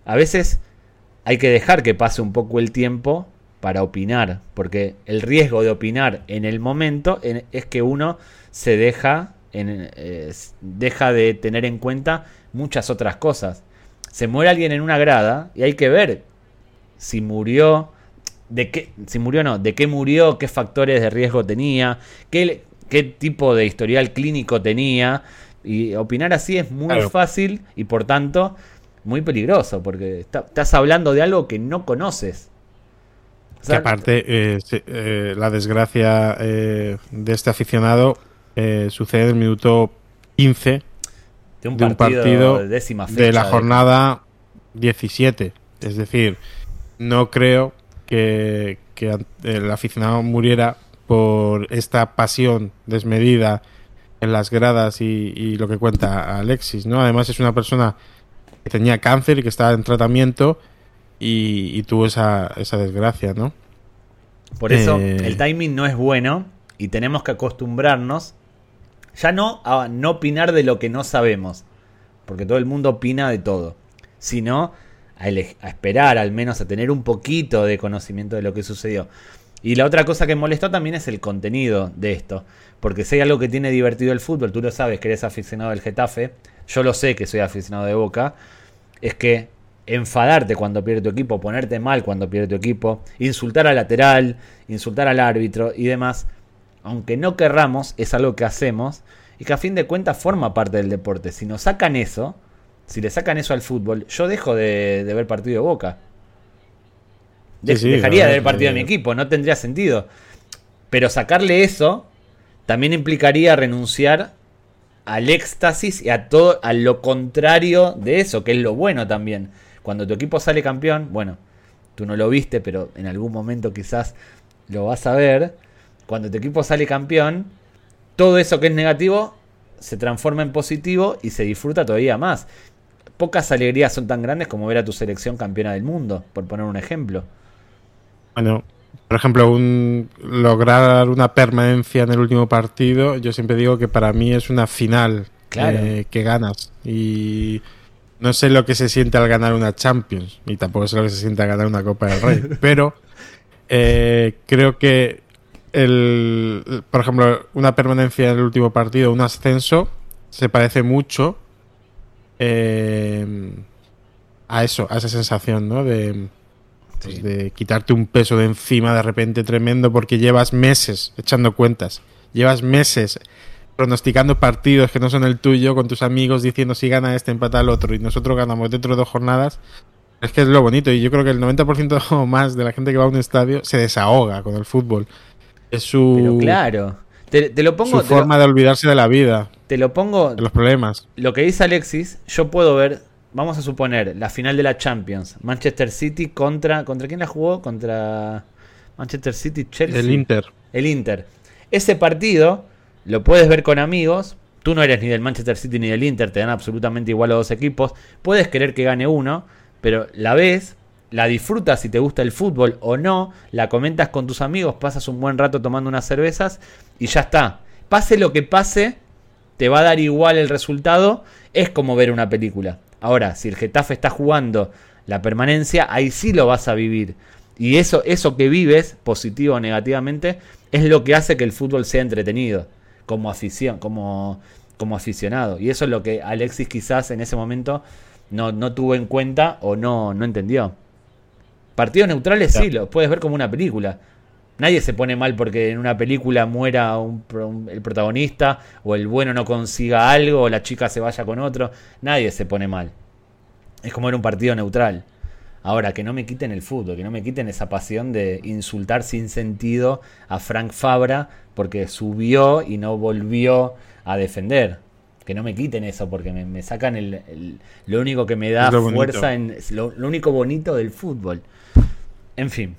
A veces hay que dejar que pase un poco el tiempo para opinar, porque el riesgo de opinar en el momento es que uno se deja, en, eh, deja de tener en cuenta muchas otras cosas. Se muere alguien en una grada y hay que ver si murió, de qué, si murió o no, de qué murió, qué factores de riesgo tenía, qué, qué tipo de historial clínico tenía. Y opinar así es muy fácil y por tanto muy peligroso, porque estás hablando de algo que no conoces. que aparte, eh, eh, la desgracia eh, de este aficionado sucede en el minuto 15 de un partido, de, la jornada 17. Es decir, no creo que, el aficionado muriera por esta pasión desmedida en las gradas y, lo que cuenta Alexis, ¿no? Además es una persona que tenía cáncer y que estaba en tratamiento y, tuvo esa, esa, desgracia, ¿no? Por eso eh, el timing no es bueno y tenemos que acostumbrarnos ya no a no opinar de lo que no sabemos, porque todo el mundo opina de todo, sino a, a esperar al menos a tener un poquito de conocimiento de lo que sucedió. Y la otra cosa que molestó también es el contenido de esto. Porque si hay algo que tiene divertido el fútbol, tú lo sabes que eres aficionado del Getafe, yo lo sé que soy aficionado de Boca, es que enfadarte cuando pierde tu equipo, ponerte mal cuando pierde tu equipo, insultar al lateral, insultar al árbitro y demás, aunque no querramos, es algo que hacemos y que a fin de cuentas forma parte del deporte. Si nos sacan eso, si le sacan eso al fútbol, yo dejo de, ver partido de boca. dejaría de ver partido de mi equipo, no tendría sentido. Pero sacarle eso también implicaría renunciar al éxtasis y a todo a lo contrario de eso, que es lo bueno también. Cuando tu equipo sale campeón, bueno, tú no lo viste, pero en algún momento quizás lo vas a ver cuando tu equipo sale campeón, todo eso que es negativo se transforma en positivo y se disfruta todavía más. Pocas alegrías son tan grandes como ver a tu selección campeona del mundo, por poner un ejemplo. Bueno, por ejemplo, un, lograr una permanencia en el último partido, yo siempre digo que para mí es una final eh, que ganas. Y no sé lo que se siente al ganar una Champions, y tampoco sé lo que se siente al ganar una Copa del Rey, pero eh, creo que el, por ejemplo, una permanencia en el último partido, un ascenso, se parece mucho eh, a eso, a esa sensación, ¿no? De, pues de quitarte un peso de encima de repente tremendo porque llevas meses echando cuentas, llevas meses pronosticando partidos que no son el tuyo con tus amigos diciendo si gana este empata el otro y nosotros ganamos dentro de dos jornadas. Es que es lo bonito y yo creo que el 90% o más de la gente que va a un estadio se desahoga con el fútbol. Es su... Pero claro. Te, lo pongo. Su forma de olvidarse de la vida. Te lo pongo. De los problemas. Lo que dice Alexis, yo puedo ver. Vamos a suponer la final de la Champions. Manchester City contra. ¿Contra quién la jugó? Contra Manchester City, Chelsea. El Inter. El Inter. Ese partido lo puedes ver con amigos. Tú no eres ni del Manchester City ni del Inter, te dan absolutamente igual a dos equipos. Puedes querer que gane uno, pero la ves, la disfrutas si te gusta el fútbol o no, la comentas con tus amigos, pasas un buen rato tomando unas cervezas y ya está. Pase lo que pase, te va a dar igual el resultado, es como ver una película. Ahora, si el Getafe está jugando la permanencia, ahí sí lo vas a vivir. Y eso, eso que vives, positivo o negativamente, es lo que hace que el fútbol sea entretenido, como afición, como, como aficionado. Y eso es lo que Alexis quizás en ese momento no, no tuvo en cuenta o no, no entendió. Partidos neutrales sí, lo puedes ver como una película. Nadie se pone mal porque en una película muera el protagonista o el bueno no consiga algo o la chica se vaya con otro. Nadie se pone mal. Es como era un partido neutral. Ahora, que no me quiten el fútbol, que no me quiten esa pasión de insultar sin sentido a Frank Fabra porque subió y no volvió a defender. Que no me quiten eso porque me, sacan el, lo único que me da fuerza, en, lo único bonito del fútbol. En fin.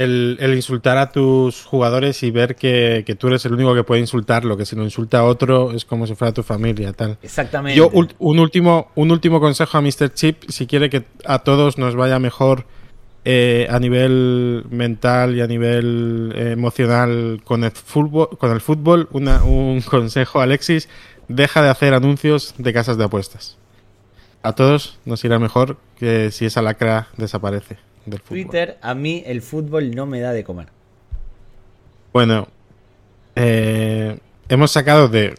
El, insultar a tus jugadores y ver que, tú eres el único que puede insultarlo, que si lo insulta a otro es como si fuera tu familia, tal. Exactamente. Yo, un último, un último consejo a Mr. Chip, si quiere que a todos nos vaya mejor eh, a nivel mental y a nivel eh, emocional con el fútbol, con el fútbol un consejo, Alexis, deja de hacer anuncios de casas de apuestas. A todos nos irá mejor que si esa lacra desaparece. Twitter, a mí el fútbol no me da de comer. Bueno, eh, hemos sacado de,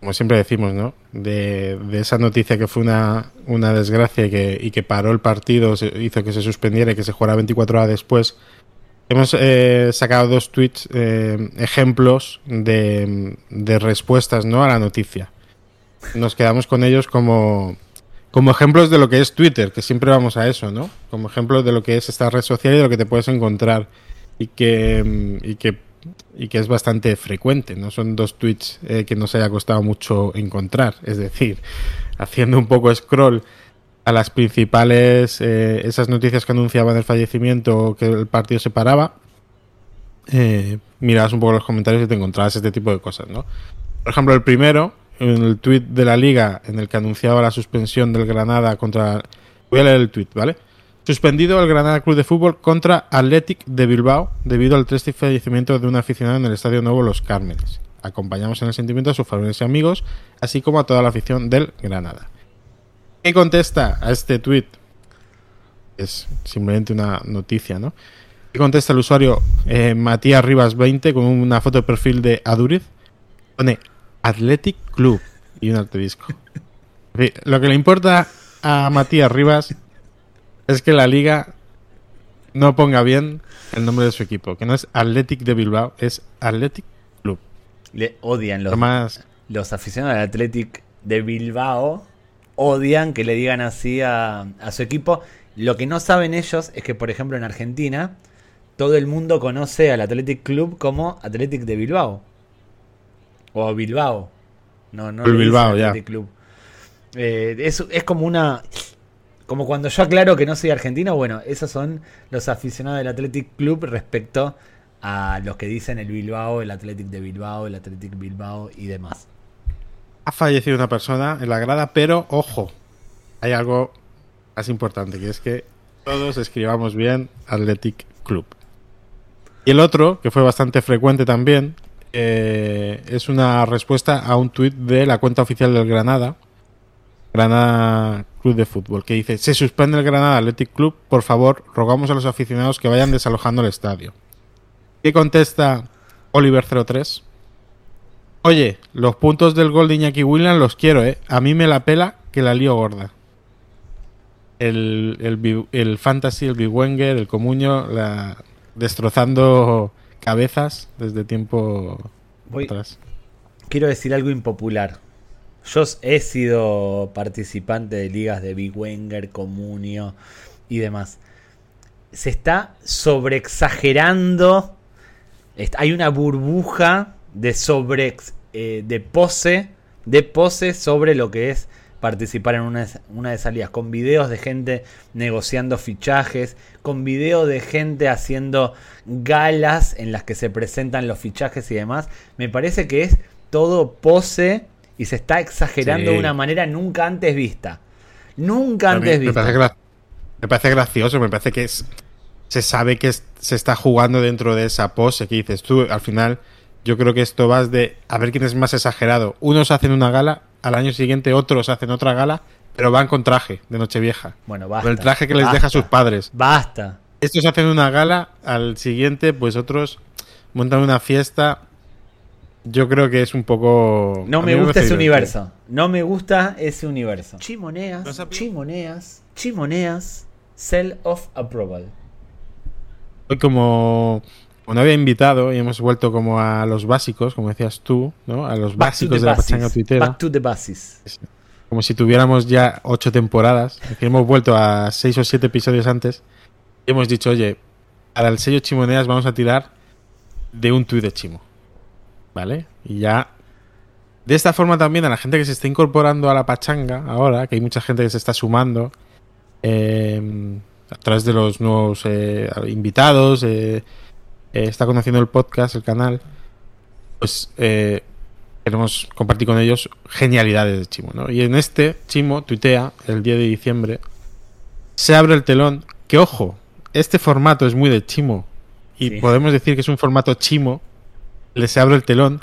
como siempre decimos, ¿no? De, esa noticia que fue una, una desgracia y que, y que, paró el partido, hizo que se suspendiera y que se jugara 24 horas después. Hemos eh, sacado dos tweets, eh, ejemplos de, de respuestas ¿no? a la noticia. Nos quedamos con ellos como, como ejemplos de lo que es Twitter, que siempre vamos a eso, ¿no? Como ejemplos de lo que es esta red social y de lo que te puedes encontrar y que, mm, y que, y que es bastante frecuente, no son dos tweets eh, que nos haya costado mucho encontrar, es decir, haciendo un poco scroll a las principales, eh, esas noticias que anunciaban el fallecimiento o que el partido se paraba, eh, mirabas un poco los comentarios y te encontrabas este tipo de cosas, ¿no? Por ejemplo, el primero, en el tuit de la liga en el que anunciaba la suspensión del Granada contra... Voy a leer el tuit, ¿vale? Suspendido el Granada Club de Fútbol contra Athletic de Bilbao debido al triste fallecimiento de un aficionado en el Estadio Nuevo Los Cármenes. Acompañamos en el sentimiento a sus familiares y amigos, así como a toda la afición del Granada. ¿Qué contesta a este tuit? Es simplemente una noticia, ¿no? ¿Qué contesta el usuario eh, Matías Rivas 20 con una foto de perfil de Aduriz? Pone Athletic Club y un altedisco. Lo que le importa a Matías Rivas es que la liga no ponga bien el nombre de su equipo, que no es Athletic de Bilbao, es Athletic Club. Le odian los, los aficionados del Athletic de Bilbao, odian que le digan así a, a su equipo. Lo que no saben ellos es que, por ejemplo, en Argentina, todo el mundo conoce al Athletic Club como Athletic de Bilbao. O Bilbao. No, no. El Bilbao, ya. Club. Eh, es, es como una. Como cuando yo aclaro que no soy argentino, bueno, esos son los aficionados del Athletic Club respecto a los que dicen el Bilbao, el Athletic de Bilbao, el Athletic Bilbao y demás. Ha fallecido una persona en la grada, pero ojo, hay algo más importante, que es que todos escribamos bien Athletic Club. Y el otro, que fue bastante frecuente también, eh, es una respuesta a un tuit de la cuenta oficial del Granada, Granada Club de Fútbol, que dice, se suspende el Granada Athletic Club, por favor, rogamos a los aficionados que vayan desalojando el estadio. ¿Qué contesta Oliver 03? Oye, los puntos del gol de Iñaki Williams los quiero, ¿eh? A mí me la pela que la lío gorda. el, el, el Fantasy, el Big Wenger, el Comuño, la- destrozando cabezas desde tiempo Voy- atrás. quiero decir algo impopular. Yo he sido participante de ligas de Big Wenger, Comunio y demás. Se está sobreexagerando. Hay una burbuja de sobre eh, de pose, de pose sobre lo que es participar en una, una de esas ligas, con videos de gente negociando fichajes, con videos de gente haciendo galas en las que se presentan los fichajes y demás. Me parece que es todo pose y se está exagerando Sí. de una manera nunca antes vista. Nunca antes me, vista. parece me parece gracioso, me parece que es, se sabe que es- se está jugando dentro de esa pose que dices tú. Al final, yo creo que esto vas de a ver quién es más exagerado. Unos hacen una gala, al año siguiente otros hacen otra gala, pero van con traje de Nochevieja. Bueno, basta. Con el traje que les basta, deja sus padres. Basta. Estos hacen una gala, al siguiente, pues otros montan una fiesta. Yo creo que es un poco. No me gusta ese divertido. universo. No me gusta ese universo. Chimoneas, chimoneas, chimoneas, cell of approval. Hoy como, como no había invitado y hemos vuelto como a los básicos, como decías tú, ¿no? A los Back básicos de la pachanga tuitera. Back to the basis. Como si tuviéramos ya ocho temporadas. Es decir, hemos vuelto a seis o siete episodios antes. Y hemos dicho, oye, para el sello Chimoneas vamos a tirar de un tuit de Chimo. ¿Vale? Y ya. De esta forma también a la gente que se está incorporando a la pachanga ahora, que hay mucha gente que se está sumando. eh, a través de los nuevos eh, invitados. eh, eh, está conociendo el podcast, el canal. Pues eh, queremos compartir con ellos genialidades de Chimo, ¿no? Y en este, Chimo tuitea el 10 de diciembre, se abre el telón, que ojo, este formato es muy de Chimo, y Sí. podemos decir que es un formato Chimo, le se abre el telón.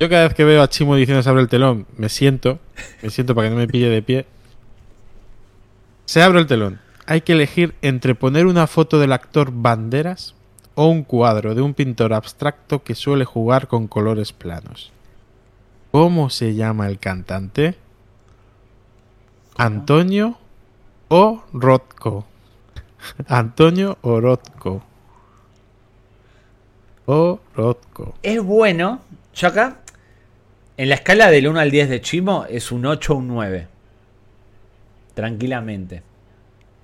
Yo cada vez que veo a Chimo diciendo se abre el telón, me siento, me siento para que no me pille de pie. Se abre el telón. Hay que elegir entre poner una foto del actor Banderas o un cuadro de un pintor abstracto que suele jugar con colores planos. ¿Cómo se llama el cantante? Antonio Orozco. Antonio Orozco. Orozco. Es bueno. Yo acá, en la escala del 1 al 10 de Chimo, es un 8 o un 9. Tranquilamente.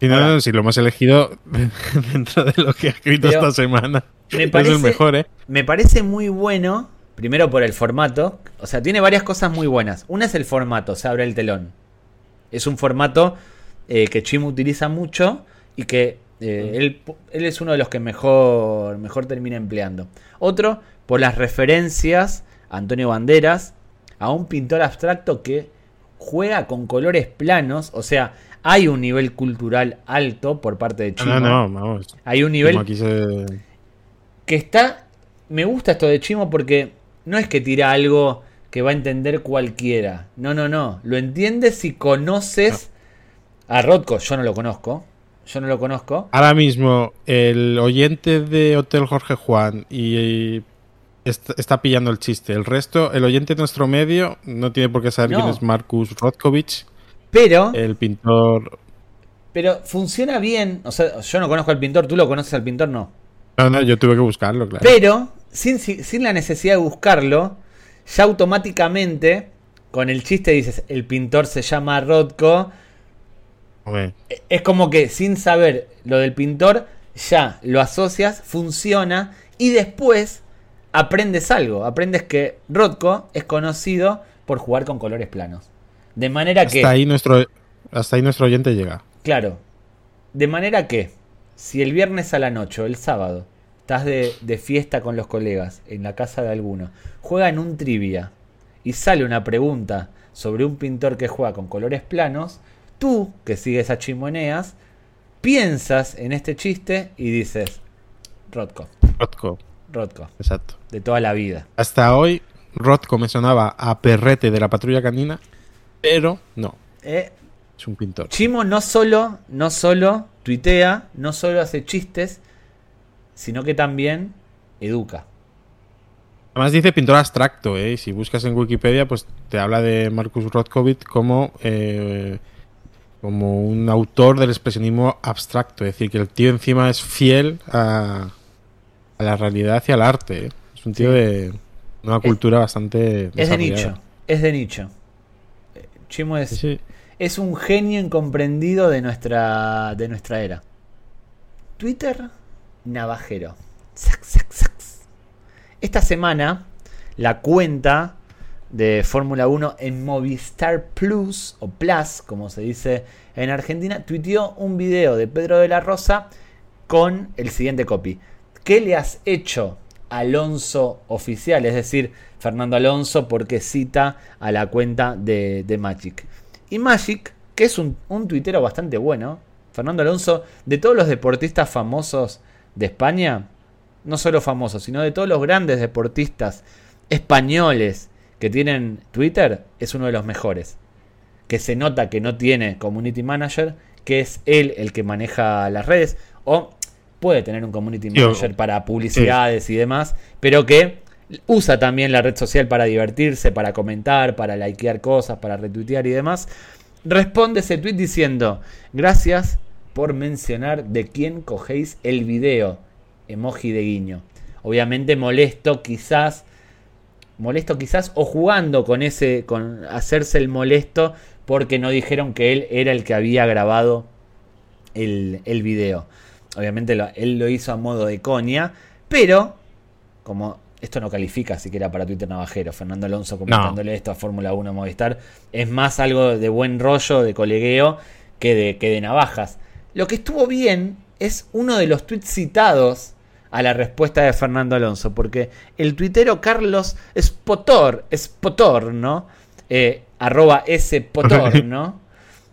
Y no, si lo hemos elegido dentro de lo que ha escrito Pero esta semana. me es parece- el mejor, ¿eh? Me parece muy bueno, primero por el formato. O sea, tiene varias cosas muy buenas. Una es el formato, se abre el telón. Es un formato eh, que Chimo utiliza mucho y que eh, él, él es uno de los que mejor, mejor termina empleando. Otro, por las referencias a Antonio Banderas, a un pintor abstracto que juega con colores planos. O sea, hay un nivel cultural alto por parte de Chimo. No, no, vamos. Hay un nivel se- que está. Me gusta esto de Chimo porque no es que tira algo que va a entender cualquiera. No, no, no. Lo entiendes si conoces a Rodko. Yo no lo conozco. Yo no lo conozco. Ahora mismo, el oyente de Hotel Jorge Juan y, está, está pillando el chiste. El resto, el oyente de nuestro medio, no tiene por qué saber No. quién es Marcus Rodkovich, Pero, el pintor. pero funciona bien. O sea, yo no conozco al pintor. ¿Tú lo conoces al pintor? No. No, no, yo tuve que buscarlo, claro. Pero, sin, sin la necesidad de buscarlo, ya automáticamente, con el chiste dices, el pintor se llama Rodko. Es como que sin saber lo del pintor, ya lo asocias, funciona y después aprendes algo. Aprendes que Rodko es conocido por jugar con colores planos. De manera que, hasta, ahí nuestro, hasta ahí nuestro oyente llega. claro, de manera que si el viernes a la noche o el sábado estás de, de fiesta con los colegas en la casa de alguno, juegan un trivia y sale una pregunta sobre un pintor que juega con colores planos, tú, que sigues a Chimoneas, piensas en este chiste y dices, Rodko, Rodko, Rodko, exacto. de toda la vida. Hasta hoy, Rodko me sonaba a perrete de la patrulla canina, pero no, Eh, es un pintor. Chimo no solo, no solo tuitea, no solo hace chistes, sino que también educa. Además dice pintor abstracto, ¿eh? Y si buscas en Wikipedia, pues te habla de Marcus Rodkovic como eh, como un autor del expresionismo abstracto. Es decir, que el tío encima es fiel a, a la realidad y al arte. ¿eh? Es un tío Sí. de una cultura bastante... Es de nicho. Es de nicho. Chimo es, Sí, es un genio incomprendido de nuestra, de nuestra era. Twitter, navajero. Esta semana, la cuenta de Fórmula 1 en Movistar Plus, o Plus, como se dice en Argentina, tuiteó un video de Pedro de la Rosa con el siguiente copy. ¿Qué le has hecho Alonso oficial? Es decir, Fernando Alonso, porque cita a la cuenta de, de Magic. Y Magic, que es un, un tuitero bastante bueno, Fernando Alonso, de todos los deportistas famosos de España, no solo famosos, sino de todos los grandes deportistas españoles que tienen Twitter, es uno de los mejores. Que se nota que no tiene community manager, que es él el que maneja las redes, o puede tener un community manager para publicidades y demás, pero que usa también la red social para divertirse, para comentar, para likear cosas, para retuitear y demás. Responde ese tweet diciendo: Gracias por mencionar de quién cogéis el video. Emoji de guiño. Obviamente molesto, quizás. Molesto quizás. O jugando con ese. con hacerse el molesto. Porque no dijeron que él era el que había grabado el, el video. Obviamente lo- él lo hizo a modo de coña. Pero. Como esto no califica siquiera para Twitter Navajero. Fernando Alonso comentándole esto a Fórmula 1 Movistar. Es más algo de buen rollo, de colegueo, que de, que de navajas. Lo que estuvo bien es uno de los tweets citados a la respuesta de Fernando Alonso. Porque el tuitero Carlos Spotor, Spotor, ¿no? Eh, arroba S Potor, ¿no?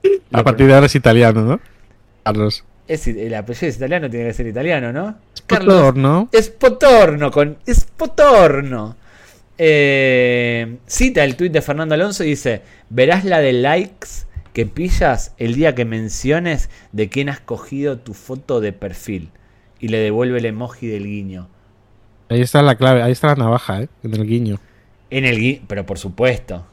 A partir de ahora es italiano, ¿no? Carlos. Es, el apellido es italiano, tiene que ser italiano, ¿no? Spotor, ¿no? Spotorno, con Spotorno. Eh, cita el tuit de Fernando Alonso y dice: Verás la de likes que pillas el día que menciones de quién has cogido tu foto de perfil. Y le devuelve el emoji del guiño. Ahí está la clave, ahí está la navaja, ¿eh? En el guiño. En el gui- pero por supuesto.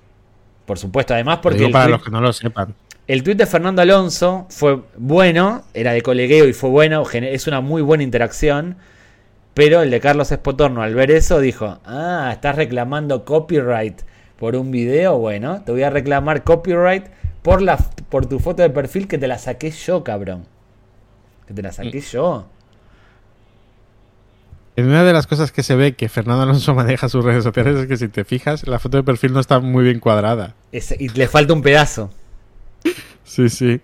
Por supuesto, además porque digo para los que no lo sepan. El tuit de Fernando Alonso fue bueno, era de colegueo y fue bueno, es una muy buena interacción. Pero el de Carlos Espotorno, al ver eso, dijo: Ah, estás reclamando copyright por un video. Bueno, te voy a reclamar copyright por, la, por tu foto de perfil que te la saqué yo, cabrón. Que te la saqué yo. En una de las cosas que se ve que Fernando Alonso maneja sus redes sociales es que si te fijas, la foto de perfil no está muy bien cuadrada. Y le falta un pedazo. Sí, sí.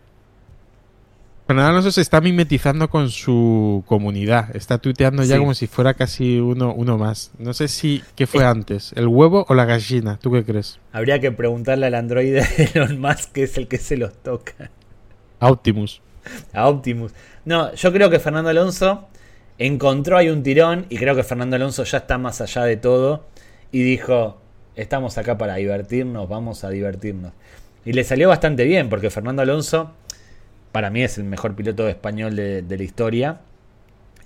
Fernando Alonso se está mimetizando con su comunidad. Está tuiteando ya Sí. como si fuera casi uno, uno más. No sé si qué fue antes, el huevo o la gallina. ¿Tú qué crees? Habría que preguntarle al androide de Elon Musk, que es el que se los toca. A Optimus. a Optimus. No, yo creo que Fernando Alonso encontró ahí un tirón y creo que Fernando Alonso ya está más allá de todo y dijo, estamos acá para divertirnos, vamos a divertirnos. Y le salió bastante bien porque Fernando Alonso para mí es el mejor piloto español de, la historia.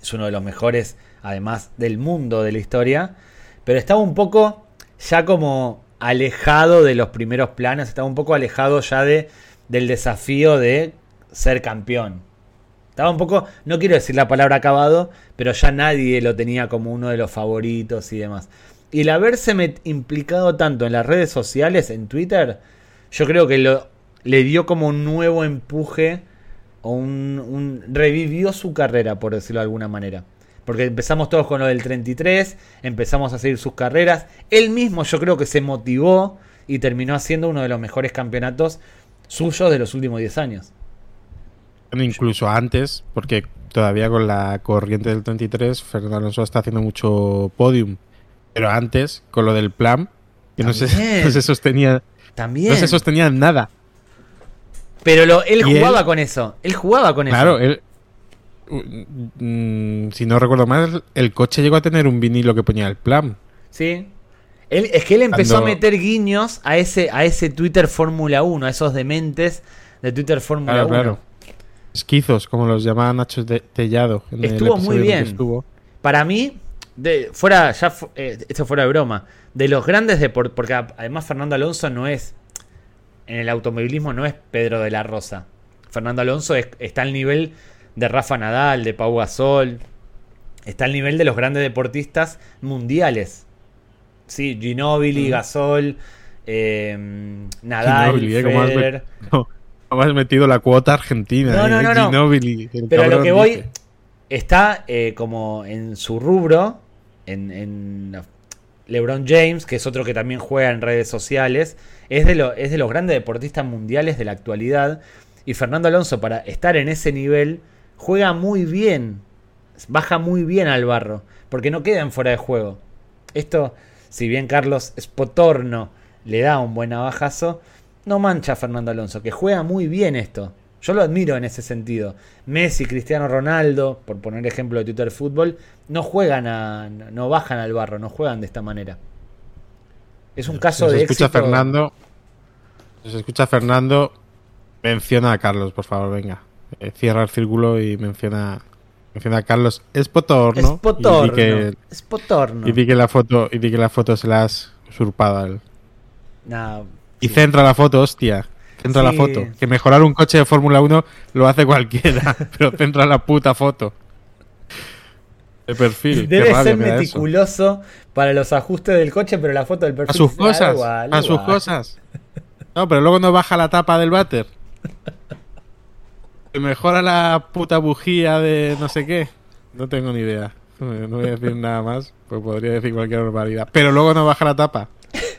Es uno de los mejores, además del mundo de la historia. Pero estaba un poco ya como alejado de los primeros planos, estaba un poco alejado ya de, del desafío de ser campeón. Estaba un poco, no quiero decir la palabra acabado, pero ya nadie lo tenía como uno de los favoritos y demás. Y el haberse implicado tanto en las redes sociales, en Twitter, yo creo que lo, le dio como un nuevo empuje o un, un- revivió su carrera, por decirlo de alguna manera. Porque empezamos todos con lo del 33, empezamos a seguir sus carreras. Él mismo yo creo que se motivó y terminó haciendo uno de los mejores campeonatos suyos de los últimos 10 años. Incluso antes, porque todavía con la corriente del 33, Fernando Alonso está haciendo mucho podium. Pero antes, con lo del plan, que no se, También. no se sostenía, También. no se sostenía en nada. Pero lo, él jugaba él- con eso. Él jugaba con Claro, eso. él. mm, si no recuerdo mal, el coche llegó a tener un vinilo que ponía el plan. Sí. Él, es que él empezó Cuando- a meter guiños a ese, a ese Twitter Fórmula 1, a esos dementes de Twitter Fórmula Claro, 1. claro. Esquizos, como los llamaba Nacho de Tellado. En Estuvo muy el bien. estuvo. Para mí, de, fuera, ya fu- eh, esto fuera de broma, de los grandes deportes, porque además Fernando Alonso no es, en el automovilismo no es Pedro de la Rosa. Fernando Alonso está al nivel de Rafa Nadal, de Pau Gasol, está al nivel de los grandes deportistas mundiales. Sí, Ginobili, Gasol, eh, Nadal, Ginobili, eh, Federer. no, has metido la cuota argentina. No, no, no. Ginobili, Pero a lo que voy está eh, como en su rubro, en, en, LeBron James, que es otro que también juega en redes sociales, es de, los grandes deportistas mundiales de la actualidad. Y Fernando Alonso, para estar en ese nivel, juega muy bien. Baja muy bien al barro. Porque no queda en fuera de juego. Esto si bien Carlos Spotorno le da un buen navajazo, no mancha a Fernando Alonso, que juega muy bien esto. Yo lo admiro en ese sentido. Messi, Cristiano Ronaldo, por poner ejemplo de Twitter Fútbol, no juegan a, no bajan al barro, no juegan de esta manera. Es un caso de escucha Fernando, si se escucha Fernando, menciona a Carlos, por favor, venga. Eh, cierra el círculo y menciona Menciona Carlos Espotorno. Espotorno. Y di que, Espotorno. Y di que la foto, y di que la foto se la has usurpado a y centra la foto, hostia. Centra la foto. Que mejorar un coche de Fórmula 1 lo hace cualquiera, pero centra la puta foto. De perfil. Debe ser meticuloso para los ajustes del coche, pero la foto del perfil. A sus cosas. a sus cosas. No, pero luego no baja la tapa del váter. mejora la puta bujía de no sé qué. No tengo ni idea. No voy a decir nada más, pues podría decir cualquier barbaridad. Pero luego no baja la tapa.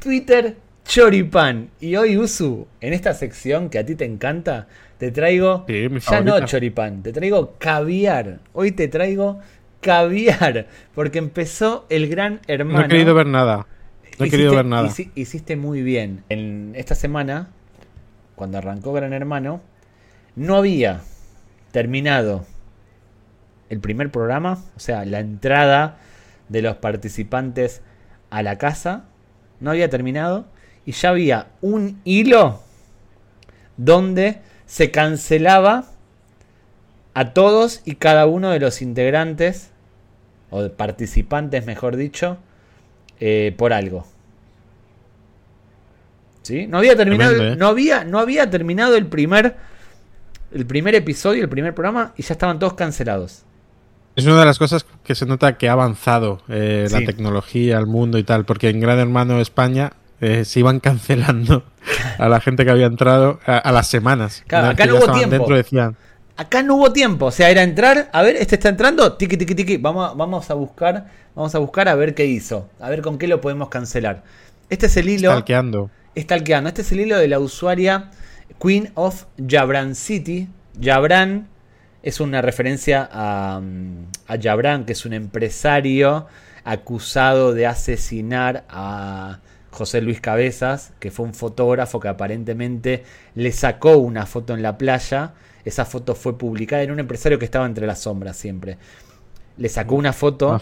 Twitter Choripan. Y hoy, Usu, en esta sección que a ti te encanta, te traigo. ya no Choripan, te traigo caviar. Hoy te traigo caviar. Porque empezó el gran hermano. No he querido ver nada. No he querido ver nada. Hiciste muy bien. En esta semana cuando arrancó Gran Hermano, no había terminado el primer programa, o sea, la entrada de los participantes a la casa, no había terminado y ya había un hilo donde se cancelaba a todos y cada uno de los integrantes, o participantes mejor dicho, eh, por algo. No había terminado, ¿eh? no, había, no había terminado el primer, el primer episodio, el primer programa, y ya estaban todos cancelados. Es una de las cosas que se nota que ha avanzado eh, la tecnología, el mundo y tal, porque en Gran Hermano España eh, se iban cancelando a la gente que había entrado a, las semanas. acá no hubo tiempo. decían, acá no hubo tiempo, o sea, era entrar, a ver, este está entrando, tiki tiki tiki, vamos, vamos a buscar, vamos a buscar a ver qué hizo, a ver con qué lo podemos cancelar. Este es el hilo stalkeando. Este es el hilo de la usuaria Queen of Jabran City. Jabran es una referencia a, a Jabran, que es un empresario acusado de asesinar a José Luis Cabezas, que fue un fotógrafo que aparentemente le sacó una foto en la playa. Esa foto fue publicada en un empresario que estaba entre las sombras siempre. Le sacó una foto.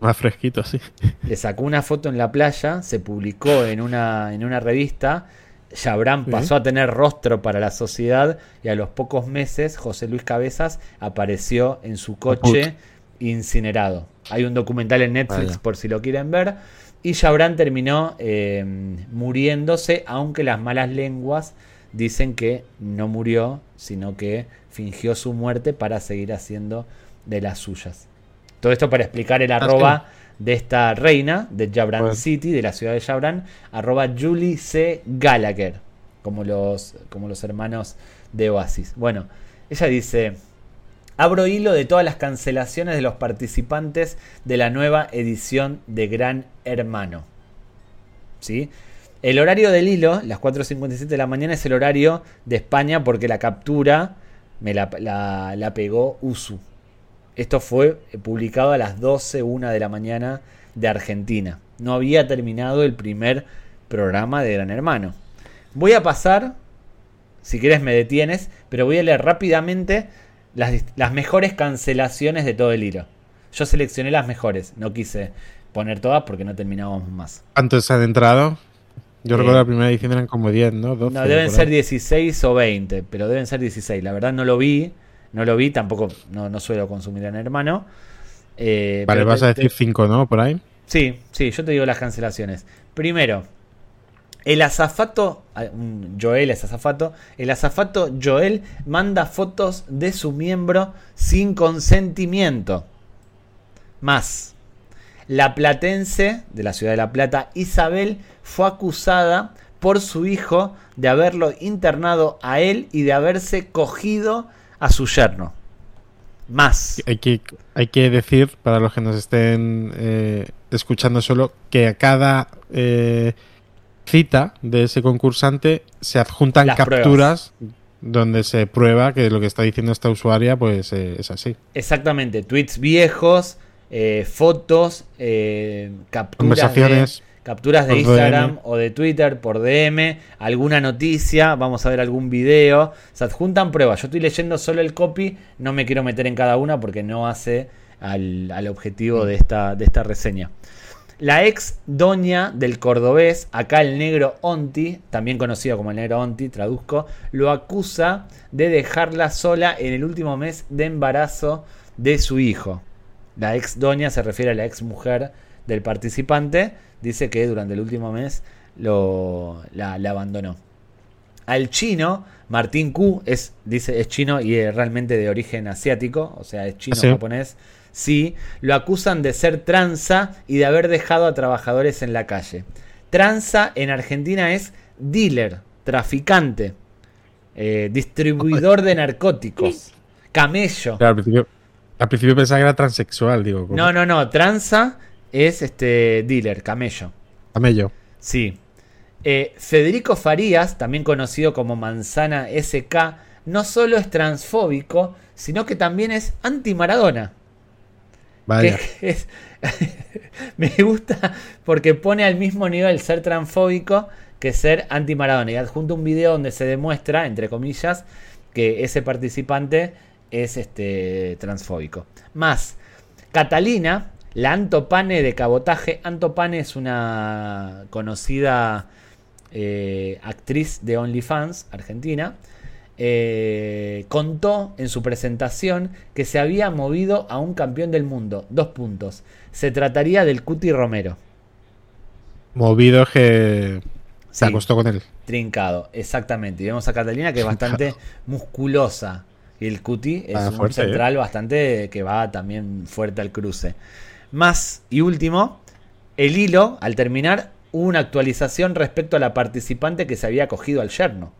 Más fresquito, sí. Le sacó una foto en la playa, se publicó en una, en una revista. Chabran pasó a tener rostro para la sociedad y a los pocos meses José Luis Cabezas apareció en su coche incinerado. Hay un documental en Netflix por si lo quieren ver. Y Chabran terminó eh, muriéndose, aunque las malas lenguas dicen que no murió, sino que fingió su muerte para seguir haciendo de las suyas. Todo esto para explicar el arroba de esta reina de Jabran City, de la ciudad de Jabran, arroba Julie C. Gallagher, como los, como los hermanos de Oasis. Bueno, ella dice, abro hilo de todas las cancelaciones de los participantes de la nueva edición de Gran Hermano. ¿Sí? El horario del hilo, las 4.57 de la mañana, es el horario de España porque la captura me la, la pegó Usu. Esto fue eh, publicado a las 12, una de la mañana de Argentina. No había terminado el primer programa de Gran Hermano. Voy a pasar, si quieres me detienes, pero voy a leer rápidamente las, mejores cancelaciones de todo el hilo. Yo seleccioné las mejores, no quise poner todas porque no terminábamos más. ¿Cuántos han entrado? Yo recuerdo eh, la primera edición eran como 10, ¿no? no, deben ser 16 o 20, pero deben ser 16. La verdad no lo vi. No lo vi, tampoco no, suelo consumir en hermano. Eh, vale, vas a decir 5, ¿no? Por ahí. Sí, sí, yo te digo las cancelaciones. Primero, El azafato, ah, Joel es azafato, el azafato Joel manda fotos de su miembro sin consentimiento. Más, la platense de la ciudad de La Plata, Isabel, fue acusada por su hijo de haberlo internado a él y de haberse cogido a su yerno. Más. Hay que, hay que decir, para los que nos estén eh, escuchando solo, que a cada eh, cita de ese concursante se adjuntan capturas donde se prueba que lo que está diciendo esta usuaria pues eh, es así. Exactamente, tweets viejos, fotos, capturas. Conversaciones capturas de Instagram o de Twitter por DM, alguna noticia, vamos a ver algún video, se adjuntan pruebas. Yo estoy leyendo solo el copy, no me quiero meter en cada una porque no hace al, objetivo de esta, de esta reseña. La ex doña del cordobés, acá el negro Onti, también conocido como el negro Onti, traduzco, lo acusa de dejarla sola en el último mes de embarazo de su hijo. La ex doña se refiere a la ex mujer del participante dice que durante el último mes lo, la, abandonó. Al chino, Martín Q es, dice, es chino y es realmente de origen asiático, o sea, es chino-japonés. Sí, lo acusan de ser tranza y de haber dejado a trabajadores en la calle. Tranza en Argentina es dealer, traficante, eh, distribuidor de narcóticos, camello. al, principio, pensaba que era transexual, digo. No, no, no, tranza es este dealer, camello. Camello. Sí. Eh, Federico Farías, también conocido como Manzana SK, no solo es transfóbico, sino que también es anti-Maradona. Me gusta porque pone al mismo nivel ser transfóbico que ser anti-Maradona. Y adjunto un video donde se demuestra, entre comillas, que ese participante es este, transfóbico. Más, Catalina, la Antopane de cabotaje. Antopane es una conocida eh, actriz de OnlyFans argentina. Eh, contó en su presentación que se había movido a un campeón del mundo. Dos puntos. Se trataría del Cuti Romero. Movido que se acostó con él. Trincado, exactamente. Y vemos a Catalina que es bastante musculosa. Y el Cuti es ah, un central ¿eh? bastante que va también fuerte al cruce. Más y último, el hilo, al terminar, hubo una actualización respecto a la participante que se había cogido al yerno.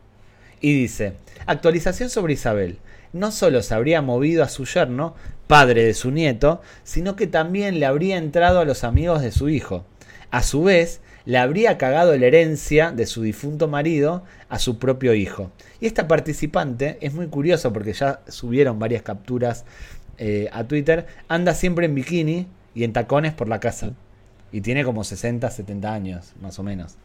Y dice, actualización sobre Isabel. No solo se habría movido a su yerno, padre de su nieto, sino que también le habría entrado a los amigos de su hijo. A su vez, le habría cagado la herencia de su difunto marido a su propio hijo. Y esta participante es muy curioso porque ya subieron varias capturas eh, a Twitter, anda siempre en bikini, y en tacones por la casa. Y tiene como 60, 70 años, más o menos.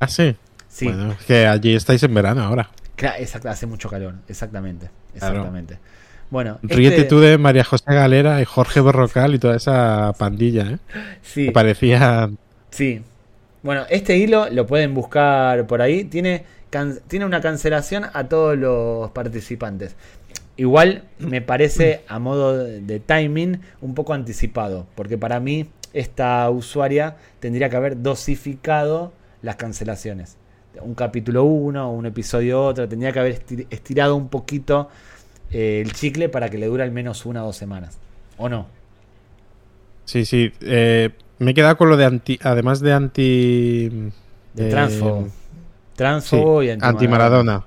¿Ah, sí? Sí. Bueno, es que allí estáis en verano ahora. Claro, exacto, hace mucho calor, exactamente. Exactamente. Bueno, Ríete este tú de María José Galera y Jorge Berrocal y toda esa pandilla, ¿eh? Sí. parecía. Sí. Bueno, este hilo lo pueden buscar por ahí. Tiene, tiene una cancelación a todos los participantes. Igual me parece a modo de timing un poco anticipado, porque para mí esta usuaria tendría que haber dosificado las cancelaciones. Un capítulo uno, un episodio otro, tendría que haber estirado un poquito eh, el chicle para que le dure al menos una o dos semanas. ¿O no? Sí, sí. Eh, me he quedado con lo de anti, además de anti... De transfo. Transfo y anti, anti Maradona.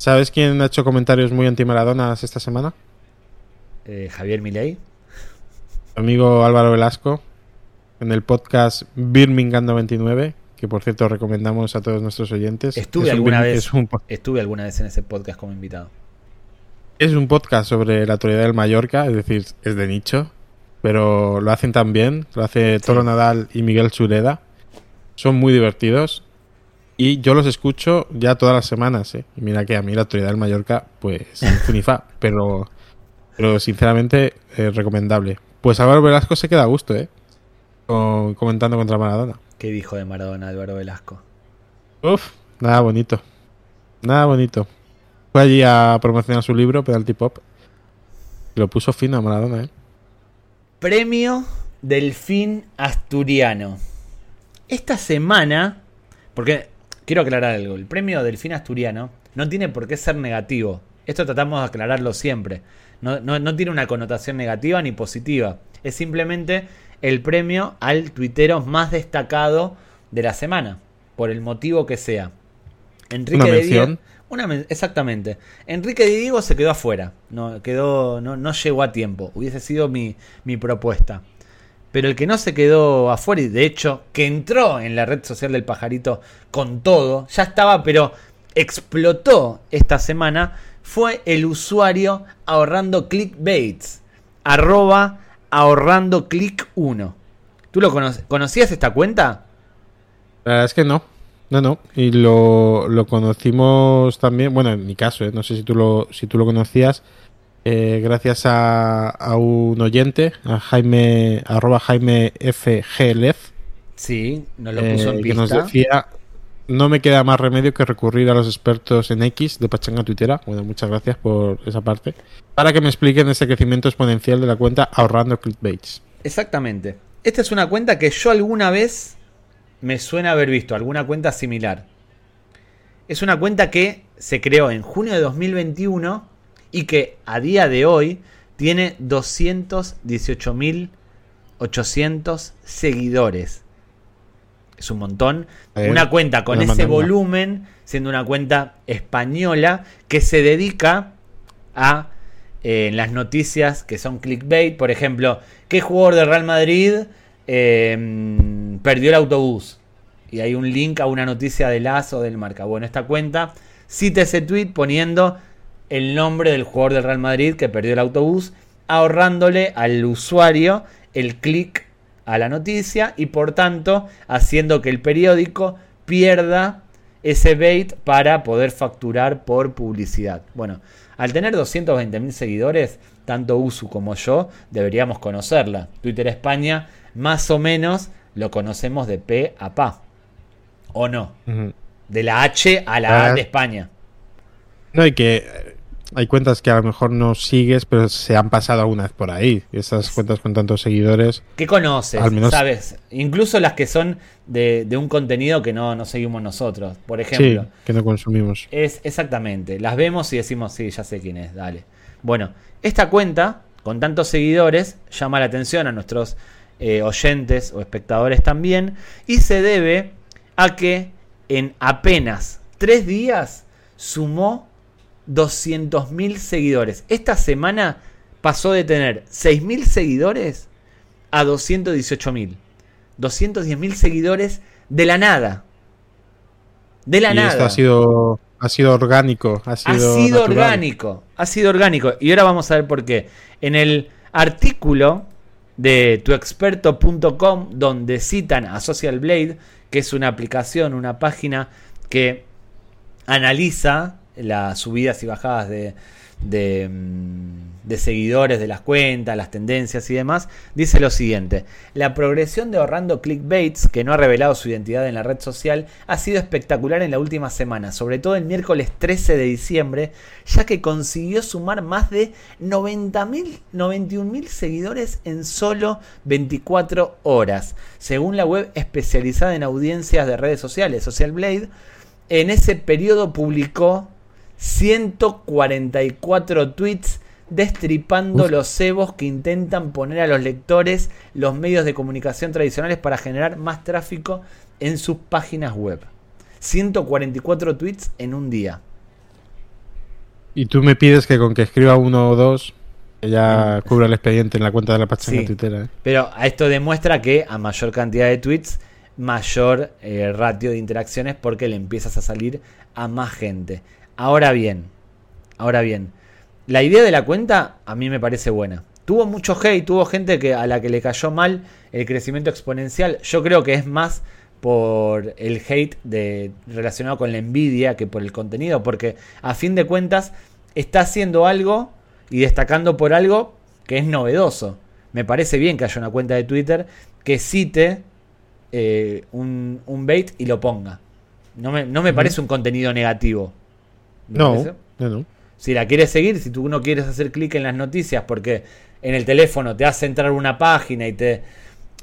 ¿Sabes quién ha hecho comentarios muy anti-Maradonas esta semana? Eh, Javier Milei. Amigo Álvaro Velasco, en el podcast Birmingham 99, que por cierto recomendamos a todos nuestros oyentes. Estuve alguna vez. estuve alguna vez en ese podcast como invitado. Es un podcast sobre la autoridad del Mallorca, es decir, es de nicho, pero lo hacen tan bien, lo hace Toro Nadal y Miguel Sureda. Son muy divertidos y yo los escucho ya todas las semanas, ¿eh? Y mira que a mí la autoridad del Mallorca, pues, funifa, pero, pero sinceramente, eh, recomendable. Pues Álvaro Velasco se queda a gusto, ¿eh? comentando contra Maradona. ¿Qué dijo de Maradona Álvaro Velasco? Uf, nada bonito. Nada bonito. Fue allí a promocionar su libro, Penalty Pop. lo puso fino a Maradona, ¿eh? Premio Delfín Asturiano. Esta semana, porque quiero aclarar algo. El premio Delfín Asturiano no tiene por qué ser negativo. Esto tratamos de aclararlo siempre. No, no tiene una connotación negativa ni positiva. Es simplemente el premio al tuitero más destacado de la semana, por el motivo que sea. Enrique una mención. exactamente. Enrique de Diego se quedó afuera. No, quedó, no, no llegó a tiempo. Hubiese sido mi, mi propuesta. Pero el que no se quedó afuera y de hecho que entró en la red social del pajarito con todo, ya estaba, pero explotó esta semana, fue el usuario ahorrando clickbaits. Arroba ahorrando click 1. ¿Tú lo conocías esta cuenta? La verdad es que no. No, no. Y lo, lo conocimos también, bueno, en mi caso, ¿eh? no sé si tú lo, si tú lo conocías, eh, gracias a, a, un oyente, a Jaime, arroba Jaime FGLF. Sí, nos lo puso en eh, Que nos decía, no me queda más remedio que recurrir a los expertos en X de Pachanga Twittera. Bueno, muchas gracias por esa parte. Para que me expliquen ese crecimiento exponencial de la cuenta ahorrando clickbaits. Exactamente. Esta es una cuenta que yo alguna vez me suena haber visto, alguna cuenta similar. Es una cuenta que se creó en junio de 2021 y que a día de hoy tiene 218.800 seguidores. Es un montón. una cuenta con ese volumen, siendo una cuenta española que se dedica a eh, las noticias que son clickbait. Por ejemplo, ¿qué jugador de Real Madrid em, perdió el autobús? Y hay un link a una noticia de Lazo del marca. Bueno, esta cuenta cita ese tweet poniendo el nombre del jugador del Real Madrid que perdió el autobús, ahorrándole al usuario el clic a la noticia y por tanto haciendo que el periódico pierda ese bait para poder facturar por publicidad. Bueno, al tener 220.000 seguidores, tanto Usu como yo deberíamos conocerla. Twitter España, más o menos lo conocemos de P a Pa. ¿O no? De la H a la A de España. No, hay que hay cuentas que a lo mejor no sigues, pero se han pasado alguna vez por ahí. Esas cuentas con tantos seguidores. ¿Qué conoces? Al menos... ¿Sabes? Incluso las que son de, un contenido que no, no, seguimos nosotros. Por ejemplo. Sí, que no consumimos. Es exactamente. Las vemos y decimos, sí, ya sé quién es, dale. Bueno, esta cuenta, con tantos seguidores, llama la atención a nuestros eh, oyentes o espectadores también. Y se debe a que en apenas tres días sumó 200.000 seguidores. Esta semana pasó de tener 6.000 seguidores a 218.000. 210.000 seguidores de la nada. De la nada. Esto ha sido, ha sido orgánico. Ha sido, orgánico. Ha sido orgánico. Y ahora vamos a ver por qué. En el artículo de tuexperto.com, donde citan a Social Blade, que es una aplicación, una página que analiza las subidas y bajadas de, mm, de, seguidores de las cuentas, las tendencias y demás, dice lo siguiente, la progresión de ahorrando clickbaits, que no ha revelado su identidad en la red social, ha sido espectacular en la última semana, sobre todo el miércoles 13 de diciembre, ya que consiguió sumar más de 90.000, 91.000 seguidores en solo 24 horas, según la web especializada en audiencias de redes sociales, Social Blade, en ese periodo publicó 144 tweets destripando los cebos que intentan poner a los lectores los medios de comunicación tradicionales para generar más tráfico en sus páginas web. 144 tweets en un día. Y tú me pides que con que escriba uno o dos ya mm. cubra el expediente en la cuenta de la pachanga sí, ¿eh? Pero esto demuestra que a mayor cantidad de tweets, mayor eh, ratio de interacciones porque le empiezas a salir a más gente. Ahora bien, ahora bien, la idea de la cuenta a mí me parece buena. Tuvo mucho hate, tuvo gente que, a la que le cayó mal el crecimiento exponencial. Yo creo que es más por el hate de, relacionado con la envidia que por el contenido, porque a fin de cuentas está haciendo algo y destacando por algo que es novedoso. Me parece bien que haya una cuenta de Twitter que cite eh, un, bait y lo ponga. No me, no me parece un contenido negativo. No, no, Si la quieres seguir, si tú no quieres hacer clic en las noticias porque en el teléfono te hace entrar una página y te,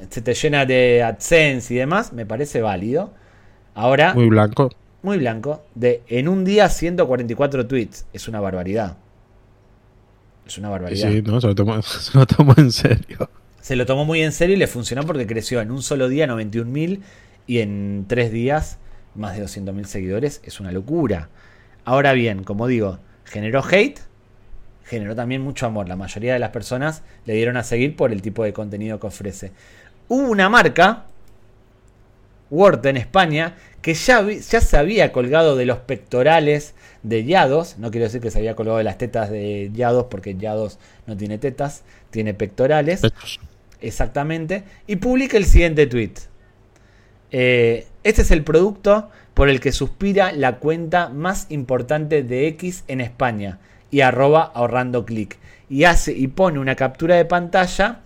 se te llena de AdSense y demás, me parece válido. Ahora. Muy blanco. muy blanco, de en un día 144 tweets. Es una barbaridad. Es una barbaridad. Sí, no, se lo, tomó, se lo tomó en serio. Se lo tomó muy en serio y le funcionó porque creció en un solo día 91.000 y en tres días más de 200.000 seguidores. Es una locura. Ahora bien, como digo, generó hate, generó también mucho amor. La mayoría de las personas le dieron a seguir por el tipo de contenido que ofrece. Hubo una marca, Word en España, que ya, ya se había colgado de los pectorales de Yados. No quiero decir que se había colgado de las tetas de Yados, porque Yados no tiene tetas, tiene pectorales. Exactamente. Y publica el siguiente tweet. Eh, este es el producto por el que suspira la cuenta más importante de X en España y arroba ahorrando clic. Y hace y pone una captura de pantalla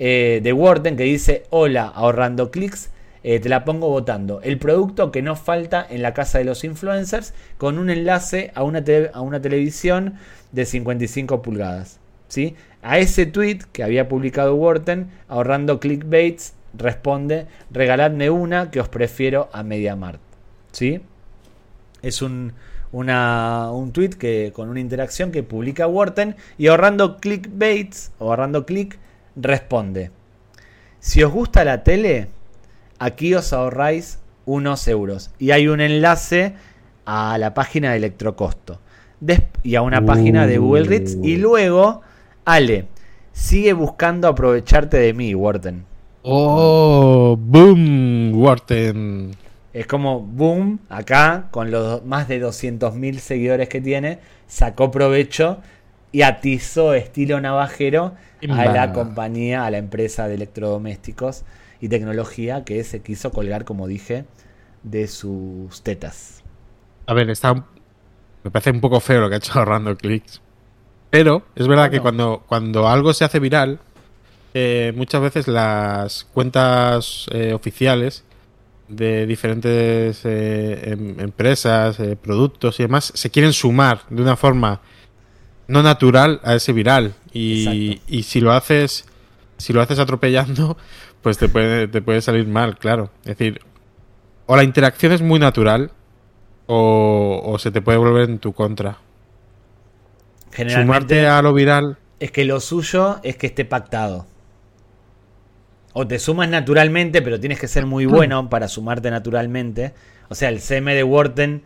eh, de Warden que dice hola ahorrando clics. Eh, te la pongo votando. El producto que no falta en la casa de los influencers con un enlace a una, a una televisión de 55 pulgadas. ¿sí? A ese tweet que había publicado Wharton, ahorrando clickbaits, responde, regaladme una que os prefiero a MediaMart. ¿Sí? Es un, un tweet que, con una interacción que publica Wharton y ahorrando clickbaits o ahorrando click responde. Si os gusta la tele, aquí os ahorráis unos euros. Y hay un enlace a la página de Electrocosto. y a una página de Google Reads. Y uh. luego, Ale, sigue buscando aprovecharte de mí, Wharton. Oh, boom, Wharton. Es como, boom, acá, con los más de 200.000 seguidores que tiene, sacó provecho y atizó estilo navajero a la compañía, a la empresa de electrodomésticos y tecnología que se quiso colgar, como dije, de sus tetas. A ver, está. Me parece un poco feo lo que ha hecho ahorrando clics. Pero es verdad que cuando, cuando algo se hace viral, eh, muchas veces las cuentas eh, oficiales de diferentes eh, em, empresas, eh, productos y demás, se quieren sumar de una forma no natural a ese viral. Y, y, si lo haces, si lo haces atropellando, pues te puede, te puede salir mal, claro. Es decir, o la interacción es muy natural, o, o se te puede volver en tu contra. Sumarte a lo viral. Es que lo suyo es que esté pactado o te sumas naturalmente, pero tienes que ser muy bueno para sumarte naturalmente. O sea, el CM de Wharton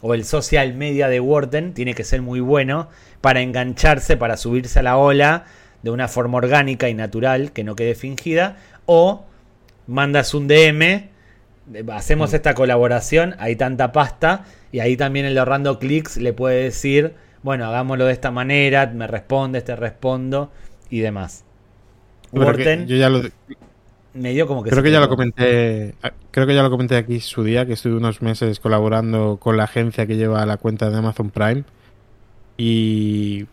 o el social media de Wharton tiene que ser muy bueno para engancharse, para subirse a la ola de una forma orgánica y natural, que no quede fingida. O mandas un DM, hacemos mm. esta colaboración, hay tanta pasta, y ahí también el ahorrando clics le puede decir, bueno, hagámoslo de esta manera, me respondes, te respondo y demás. Wharton, yo ya lo, medio como que creo que ya lo comenté creo que ya lo comenté aquí su día que estuve unos meses colaborando con la agencia que lleva la cuenta de Amazon Prime. Y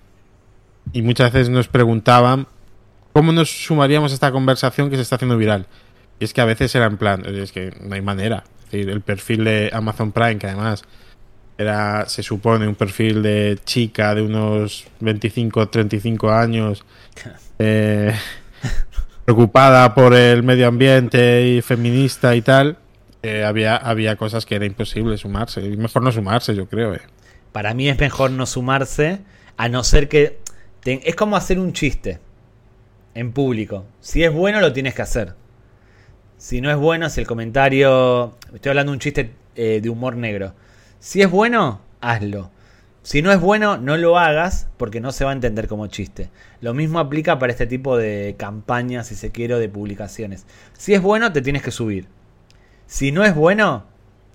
y muchas veces nos preguntaban cómo nos sumaríamos a esta conversación que se está haciendo viral. Y es que a veces era en plan es que no hay manera es decir, el perfil de Amazon Prime que además era se supone un perfil de chica de unos 25 35 años eh, preocupada por el medio ambiente y feminista y tal, eh, había, había cosas que era imposible sumarse. Y mejor no sumarse, yo creo. Eh. Para mí es mejor no sumarse, a no ser que... es como hacer un chiste en público. Si es bueno, lo tienes que hacer. Si no es bueno, si el comentario... Estoy hablando de un chiste eh, de humor negro. Si es bueno, hazlo. Si no es bueno, no lo hagas porque no se va a entender como chiste. Lo mismo aplica para este tipo de campañas, si se quiere, de publicaciones. Si es bueno, te tienes que subir. Si no es bueno,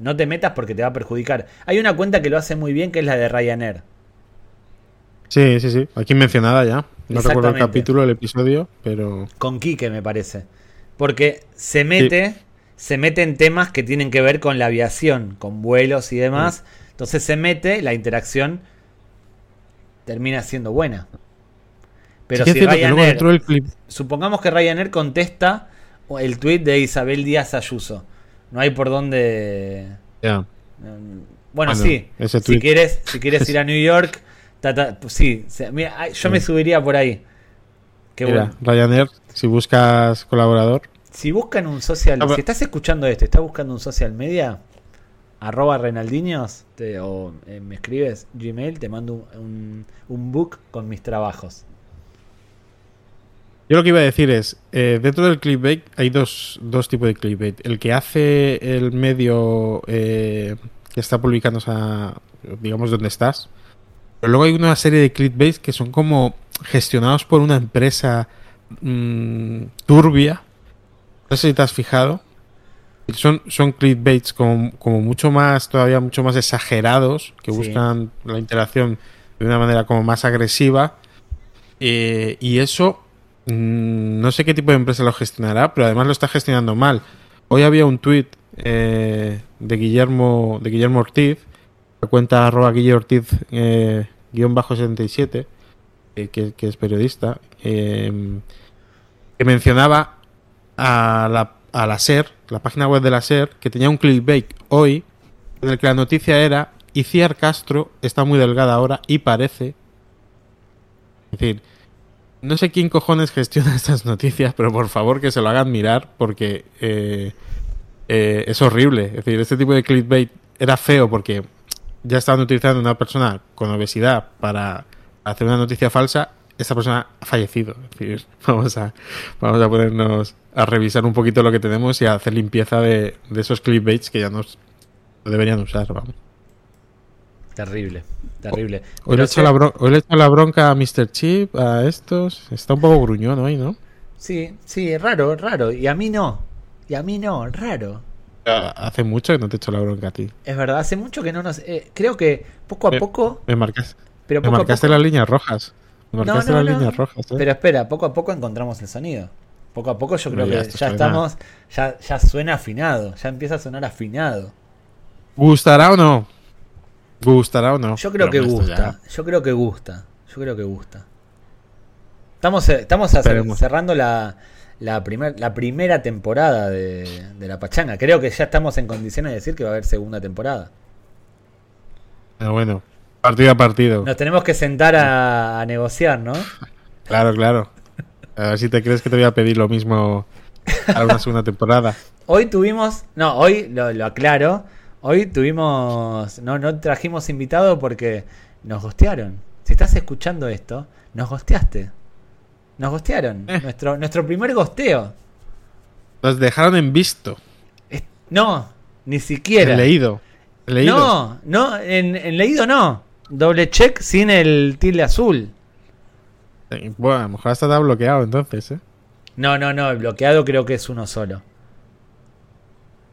no te metas porque te va a perjudicar. Hay una cuenta que lo hace muy bien, que es la de Ryanair. Sí, sí, sí. Aquí mencionada ya. No recuerdo el capítulo, el episodio, pero... Con Quique, me parece. Porque se mete, se mete en temas que tienen que ver con la aviación, con vuelos y demás. Entonces se mete, la interacción termina siendo buena. Pero si Ryanair, supongamos que Ryanair contesta el tweet de Isabel Díaz Ayuso. No hay por dónde. Bueno, sí. Si quieres, si quieres ir a New York, sí. yo me subiría por ahí. Qué bueno. Ryanair, si buscas colaborador. Si buscan un social, si estás escuchando esto, estás buscando un social media, arroba Renaldiños te- o eh, me escribes Gmail, te mando un, un- book con mis trabajos. Yo lo que iba a decir es, eh, dentro del clickbait hay dos, dos tipos de clickbait. El que hace el medio eh, que está publicando, esa, digamos, donde estás. Pero luego hay una serie de clickbaits que son como gestionados por una empresa mm, turbia. No sé si te has fijado. Son, son clickbaits como, como mucho más, todavía mucho más exagerados, que Sí. buscan la interacción de una manera como más agresiva. Eh, y eso Mm, No sé qué tipo de empresa lo gestionará, pero además lo está gestionando mal. Hoy había un tuit eh, de Guillermo de Guillermo Ortiz, la cuenta arroba Guillermo Ortiz eh, guion bajo 77, eh, que, que es periodista, eh, que mencionaba a la, a la SER, la página web de la SER, que tenía un clickbait hoy, en el que la noticia era Iciar Castro está muy delgada ahora y parece... Es decir, no sé quién cojones gestiona estas noticias, pero por favor que se lo hagan mirar porque eh, eh, es horrible. Es decir, este tipo de clickbait era feo porque ya estaban utilizando una persona con obesidad para hacer una noticia falsa. Esta persona ha fallecido. Es decir, vamos a, vamos a ponernos a revisar un poquito lo que tenemos y a hacer limpieza de, de esos clickbaits que ya nos no deberían usar. Vamos. Terrible, terrible. Hoy le, he hecho la he hecho bronca a Mr. Chip, a estos. Está un poco gruñón hoy, ¿no? Sí, sí, raro, raro. Y a mí no. Y a mí no, raro. Hace mucho que no te he hecho la bronca a ti. Es verdad, hace mucho que no nos... eh, creo que poco a poco... Me, marcas, Pero me a marcaste poco... las líneas rojas. No, no, no. rojas. ¿eh? Pero espera, poco a poco encontramos el sonido. Poco a poco yo creo No, ya que ya estamos... Ya, ya suena afinado. Ya empieza a sonar afinado. ¿Gustará o no? ¿Gustará o no? Yo creo Pero que gusta. Yo creo que gusta. Yo creo que gusta. Estamos, eh, estamos Esperemos. cerrando la, la, primer- la primera temporada de, de La Pachanga. Creo que ya estamos en condiciones de decir que va a haber segunda temporada. Pero bueno, partido a partido. Nos tenemos que sentar a, a negociar, ¿no? Claro, claro. A ver si te crees que te voy a pedir lo mismo a una segunda temporada. Hoy tuvimos, no, hoy lo, lo aclaro, hoy tuvimos, no, no trajimos invitado porque nos gostearon. Si estás escuchando esto, nos gosteaste. Nos gostearon. Eh. Nuestro, nuestro primer gosteo. Los dejaron en visto. Es- No, ni siquiera. En leído. En leído. No, no, en, en leído no. Doble check sin el tilde azul. Bueno, a lo mejor hasta ha bloqueado entonces, ¿eh? No, no, no, el bloqueado creo que es uno solo.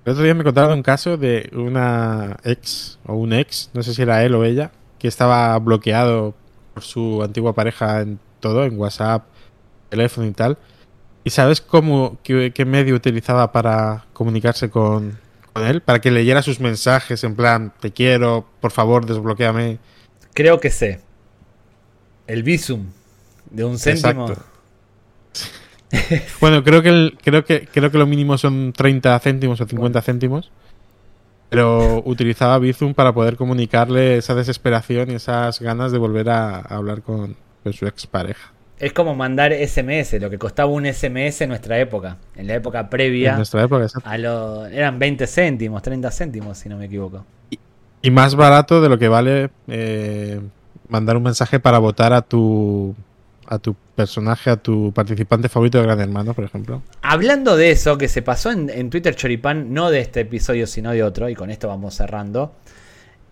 El otro día me contaron un caso de una ex o un ex, no sé si era él o ella, que estaba bloqueado por su antigua pareja en todo, en WhatsApp, teléfono y tal. ¿Y sabes cómo, qué, qué medio utilizaba para comunicarse con, con él? Para que leyera sus mensajes en plan, te quiero, por favor, desbloqueame. Creo que sé. El Visum de un céntimo. Exacto. Bueno, creo que, el- creo que creo que lo mínimo son 30 céntimos o 50 céntimos. Pero utilizaba Bizum para poder comunicarle esa desesperación y esas ganas de volver a, a hablar con, con su expareja. Es como mandar SMS, lo que costaba un SMS en nuestra época. En la época En previa. nuestra época, exacto. A lo, eran 20 céntimos, 30 céntimos, si no me equivoco. Y más barato de lo que vale eh, mandar un mensaje para votar a tu a tu personaje, a tu participante favorito de Gran Hermano, por ejemplo. Hablando de eso, que se pasó en, en Twitter Choripán, no de este episodio, sino de otro, y con esto vamos cerrando.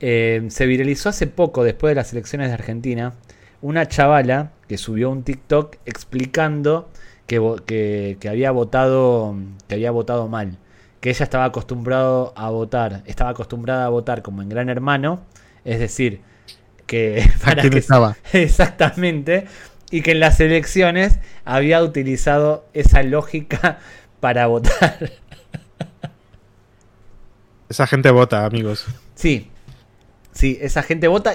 eh, se viralizó hace poco, después de las elecciones de Argentina, una chavala que subió un TikTok explicando que, que- que había votado que había votado mal. Que ella estaba acostumbrado a votar, estaba acostumbrada a votar como en Gran Hermano, es decir, que ¿A quién que estaba? Exactamente. Y que en las elecciones había utilizado esa lógica para votar. Esa gente vota, amigos. Sí, sí, esa gente vota.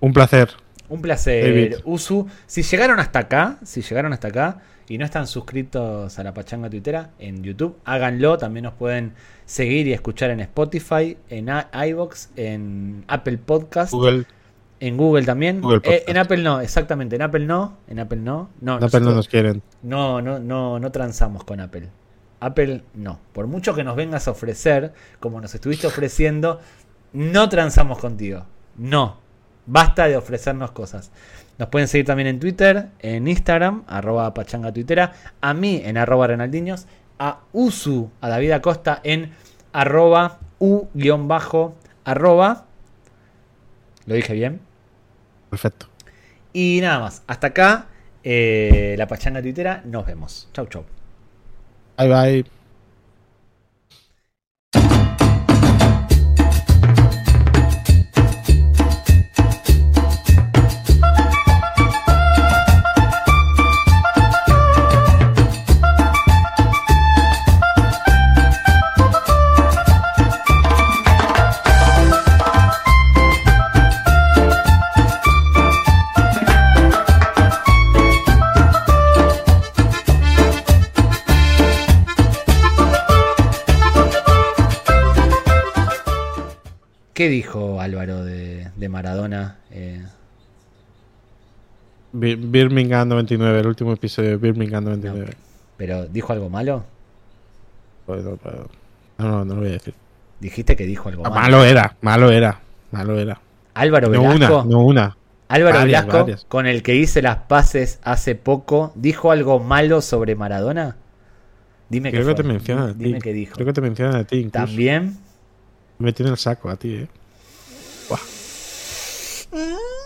Un placer. Un placer, David. Usu. Si llegaron hasta acá, si llegaron hasta acá y no están suscritos a la Pachanga Twittera en YouTube, háganlo. También nos pueden seguir y escuchar en Spotify, en i- iVoox, en Apple Podcast, Google, en Google también. Google Eh, en Apple no, exactamente. En Apple no, en Apple no. No, no, pero no nos quieren. No, no, no, no transamos con Apple. Apple no. Por mucho que nos vengas a ofrecer, como nos estuviste ofreciendo no transamos contigo. No. Basta de ofrecernos cosas. Nos pueden seguir también en Twitter, en Instagram, arroba pachanga tuitera, a mí en arroba renaldiños, a Usu, a David Acosta en arroba u-bajo arroba. ¿Lo dije bien? Perfecto. Y nada más. Hasta acá, eh, la pachanga tuitera. Nos vemos. Chau, chau. Bye bye. ¿Qué dijo Álvaro de, de Maradona? Eh, Bir- Birmingham 99, el último episodio de Birmingham 99. ¿Pero dijo algo malo? Puedo- No, no, no lo voy a decir. Dijiste que dijo algo Ah, malo. malo era, malo era, malo era. Álvaro No Velasco. una, no una. Álvaro Varias, Velasco, varias. con el que hice las paces hace poco, ¿dijo algo malo sobre Maradona? Dime Creo que te mencionan a ti. Dime qué dijo. Creo que te mencionan a ti incluso. También me tiene el saco a ti, ¿eh? Mm.